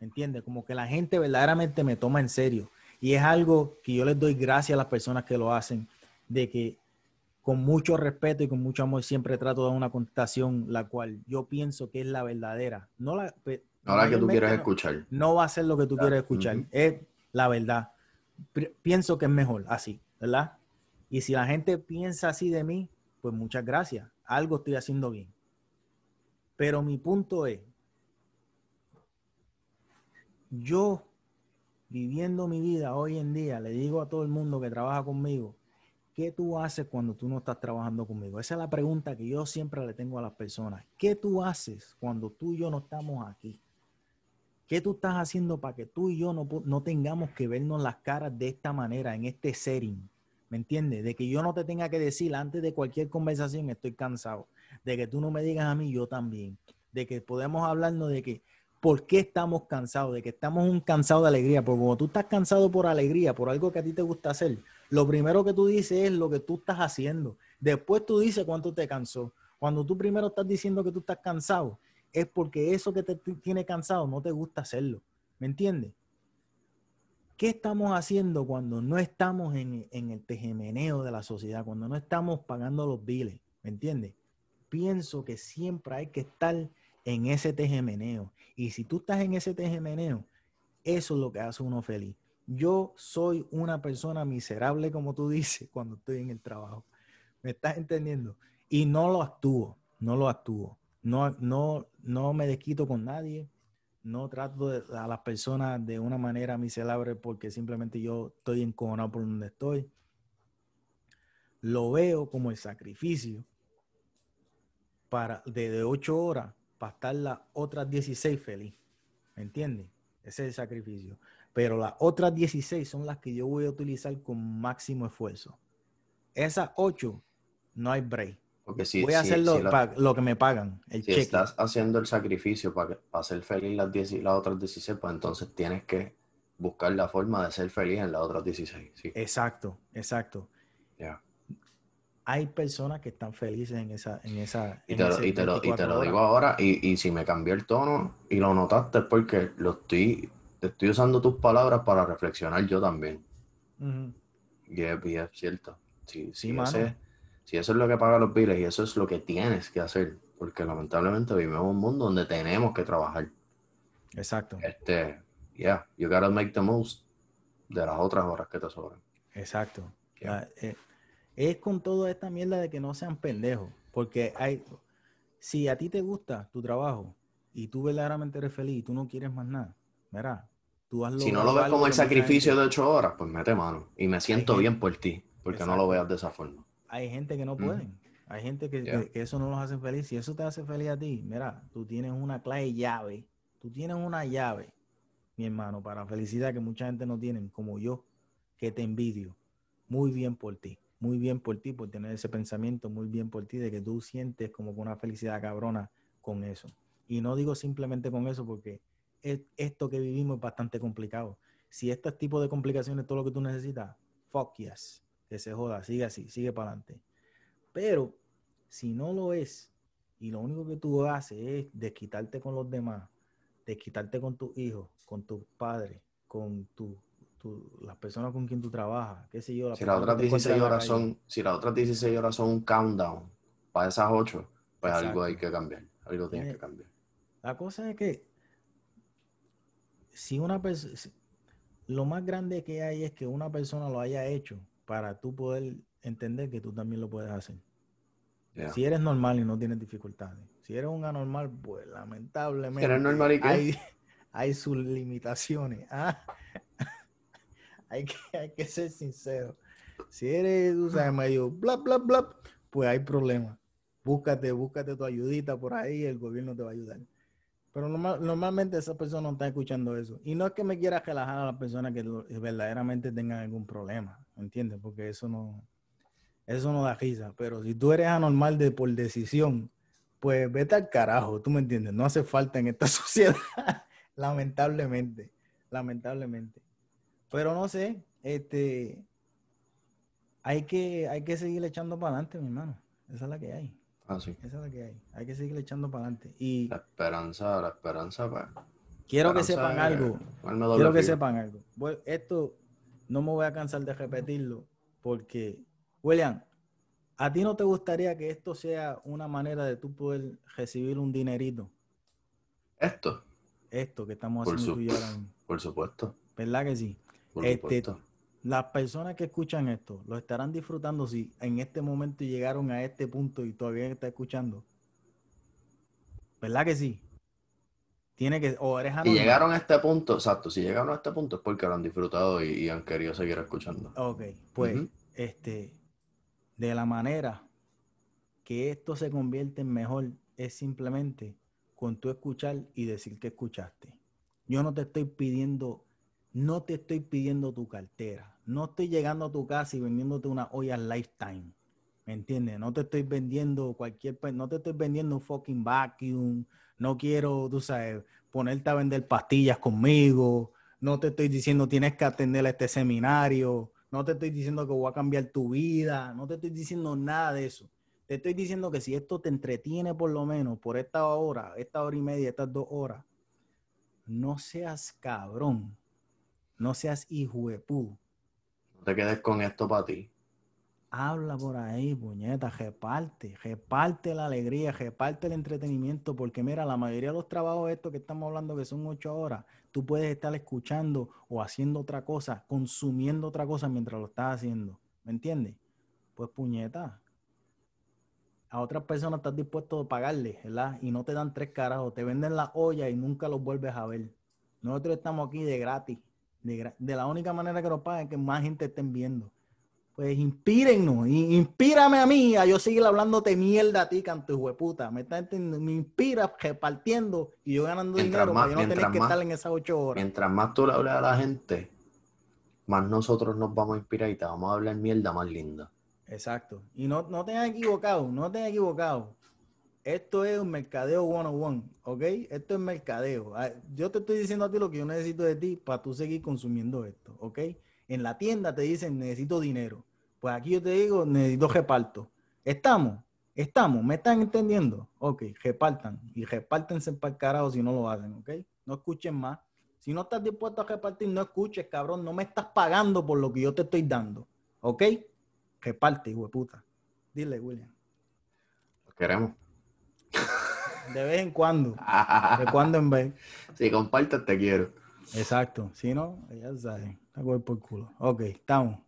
¿Entiendes? Como que la gente verdaderamente me toma en serio. Y es algo que yo les doy gracias a las personas que lo hacen, de que con mucho respeto y con mucho amor siempre trato de dar una contestación la cual yo pienso que es la verdadera. No la, que tú quieres escuchar. No va a ser lo que tú quieres escuchar, es la verdad. Pienso que es mejor así, ¿verdad? Y si la gente piensa así de mí, pues muchas gracias. Algo estoy haciendo bien. Pero mi punto es, yo viviendo mi vida hoy en día, le digo a todo el mundo que trabaja conmigo, ¿qué tú haces cuando tú no estás trabajando conmigo? Esa es la pregunta que yo siempre le tengo a las personas. ¿Qué tú haces cuando tú y yo no estamos aquí? ¿Qué tú estás haciendo para que tú y yo no, no tengamos que vernos las caras de esta manera, en este setting? ¿Me entiendes? De que yo no te tenga que decir antes de cualquier conversación, estoy cansado. De que tú no me digas a mí, yo también. De que podemos hablarnos de que ¿Por qué estamos cansados? De que estamos un cansado de alegría. Porque como tú estás cansado por alegría, por algo que a ti te gusta hacer, lo primero que tú dices es lo que tú estás haciendo. Después tú dices cuánto te cansó. Cuando tú primero estás diciendo que tú estás cansado, es porque eso que te tiene cansado no te gusta hacerlo. ¿Me entiendes? ¿Qué estamos haciendo cuando no estamos en, el tejemeneo de la sociedad, cuando no estamos pagando los biles? ¿Me entiendes? Pienso que siempre hay que estar en ese tejemeneo. Y si tú estás en ese tejemeneo, eso es lo que hace uno feliz. Yo soy una persona miserable, como tú dices, *laughs* cuando estoy en el trabajo. ¿Me estás entendiendo? Y no lo actúo, no lo actúo. No, no, no me desquito con nadie. No trato a las personas de una manera miserable porque simplemente yo estoy encojonado por donde estoy. Lo veo como el sacrificio para de ocho horas para estar las otras 16 feliz. ¿Me entiendes? Ese es el sacrificio. Pero las otras 16 son las que yo voy a utilizar con máximo esfuerzo. Esas 8 no hay break. Porque si, voy a hacer lo, que me pagan. El si estás haciendo el sacrificio para, para ser feliz las, 10, las otras 16, pues entonces tienes que buscar la forma de ser feliz en las otras 16. Exacto, exacto. Ya hay personas que están felices en esa... En esa y, te, lo, y, te, lo, y te lo, digo ahora, y, y, si me cambió el tono y lo notaste es porque lo estoy, te estoy usando tus palabras para reflexionar yo también. y, es, cierto. Si, si, si eso es lo que paga los biles y eso es lo que tienes que hacer, porque lamentablemente vivimos en un mundo donde tenemos que trabajar. Exacto. Este, yeah, you gotta make the most de las otras horas que te sobran. Exacto. La- eh, es con toda esta mierda de que no sean pendejos. Porque hay, si a ti te gusta tu trabajo y tú verdaderamente eres feliz y tú no quieres más nada, mira, tú has Si no lo ves como el sacrificio de ocho horas, pues mete mano. Y me siento bien por ti, porque no lo veas de esa forma. Hay gente que no pueden. Hay gente que, Yeah. que- que eso no los hace feliz. Si eso te hace feliz a ti, mira, tú tienes una clave llave. Tú tienes una llave, mi hermano, para felicidad que mucha gente no tienen, como yo, que te envidio. Muy bien por ti. Muy bien por ti, por tener ese pensamiento. Muy bien por ti de que tú sientes como una felicidad cabrona con eso. Y no digo simplemente con eso porque es- esto que vivimos es bastante complicado. Si este tipo de complicaciones es todo lo que tú necesitas, fuck yes que se joda, sigue así, sigue para adelante. Pero si no lo es, y lo único que tú haces es desquitarte con los demás, desquitarte con tus hijos, con tus padres, con tu, tu- las personas con quien tú trabajas, qué sé yo. las Si las otras que te encuentras 16 en la horas son, si las otras 16 horas son un countdown para esas 8, pues Exacto. algo hay que cambiar. Algo tiene Tiene- que cambiar. La cosa es que si una persona, lo más grande que hay es que una persona lo haya hecho para tú poder entender que tú también lo puedes hacer. Yeah. Si eres normal y no tienes dificultades. Si eres un anormal, pues lamentablemente eres normal y qué? hay, hay sus limitaciones. *laughs* ah. hay, que, hay que ser sincero. Si eres, tú sabes, medio bla, bla, bla, pues hay problemas. Búscate, búscate tu ayudita por ahí, el gobierno te va a ayudar. Pero normal- normalmente esa persona no está escuchando eso. Y no es que me quiera relajar a las personas que verdaderamente tengan algún problema, ¿entiendes? Porque eso no, eso no da risa. Pero si tú eres anormal de por decisión, pues vete al carajo, tú me entiendes. No hace falta en esta *laughs* sociedad, lamentablemente, lamentablemente. Pero no sé, este, hay que, hay que seguir echando para adelante, mi hermano. Esa es la que hay. Ah, sí. Esa es la que hay. Hay que seguir echando para adelante. Y La esperanza, la esperanza, pues. quiero que sepan algo. Quiero que sepan algo. Esto no me voy a cansar de repetirlo porque, William, ¿a ti no te gustaría que esto sea una manera de tú poder recibir un dinerito? Esto, Esto que estamos Por haciendo su- tú y yo ahora mismo. por supuesto. ¿Verdad que sí? Por Este, supuesto. Las personas que escuchan esto, ¿lo estarán disfrutando si en este momento llegaron a este punto y todavía están escuchando? ¿Verdad que sí? Tiene que, o eres Y llegaron a este punto, exacto, si llegaron a este punto es porque lo han disfrutado y, y han querido seguir escuchando. Ok, pues, este, de la manera que esto se convierte en mejor es simplemente con tú escuchar y decir que escuchaste. Yo no te estoy pidiendo, no te estoy pidiendo tu cartera. No estoy llegando a tu casa y vendiéndote una olla Lifetime. ¿Me entiendes? No te estoy vendiendo cualquier, no te estoy vendiendo un fucking vacuum. No quiero, tú sabes, ponerte a vender pastillas conmigo. No te estoy diciendo tienes que atender a este seminario. No te estoy diciendo que voy a cambiar tu vida. No te estoy diciendo nada de eso. Te estoy diciendo que si esto te entretiene por lo menos por esta hora, esta hora y media, estas dos horas, no seas cabrón. No seas hijo de pu. No te quedes con esto para ti. Habla por ahí, puñeta, reparte, reparte la alegría, reparte el entretenimiento, porque mira, la mayoría de los trabajos estos que estamos hablando que son ocho horas, tú puedes estar escuchando o haciendo otra cosa, consumiendo otra cosa mientras lo estás haciendo, ¿me entiendes? Pues puñeta, a otras personas estás dispuesto a pagarle, ¿verdad? Y no te dan tres carajos, te venden la olla y nunca los vuelves a ver. Nosotros estamos aquí de gratis, de, de la única manera que nos pagan es que más gente estén viendo. Pues inspírennos, inspírame a mí a yo seguir hablándote mierda a ti, canto hijo de puta. Me, está entendiendo? me inspira repartiendo y yo ganando Mientras dinero más- para yo no tener que más- estar en esas ocho horas. Mientras más tú le hables a la gente, más nosotros nos vamos a inspirar y te vamos a hablar mierda más linda. Exacto. Y no, no te has equivocado, no te has equivocado. Esto es un mercadeo one-on-one, ¿ok? Esto es mercadeo. Ah, Yo te estoy diciendo a ti lo que yo necesito de ti para tú seguir consumiendo esto, ¿ok? En la tienda te dicen necesito dinero. Pues aquí yo te digo necesito reparto. ¿Estamos? ¿Estamos? ¿Me están entendiendo? Ok, repartan. Y repártense para el carajo si no lo hacen, ¿ok? No escuchen más. Si no estás dispuesto a repartir, no escuches, cabrón. No me estás pagando por lo que yo te estoy dando, ¿ok? Reparte, hijo de puta. Dile, William. Los queremos. De vez en cuando. *laughs* De cuando en vez. si compartes, te quiero. Exacto. Si no, ya sabes. Está por culo. Ok, estamos.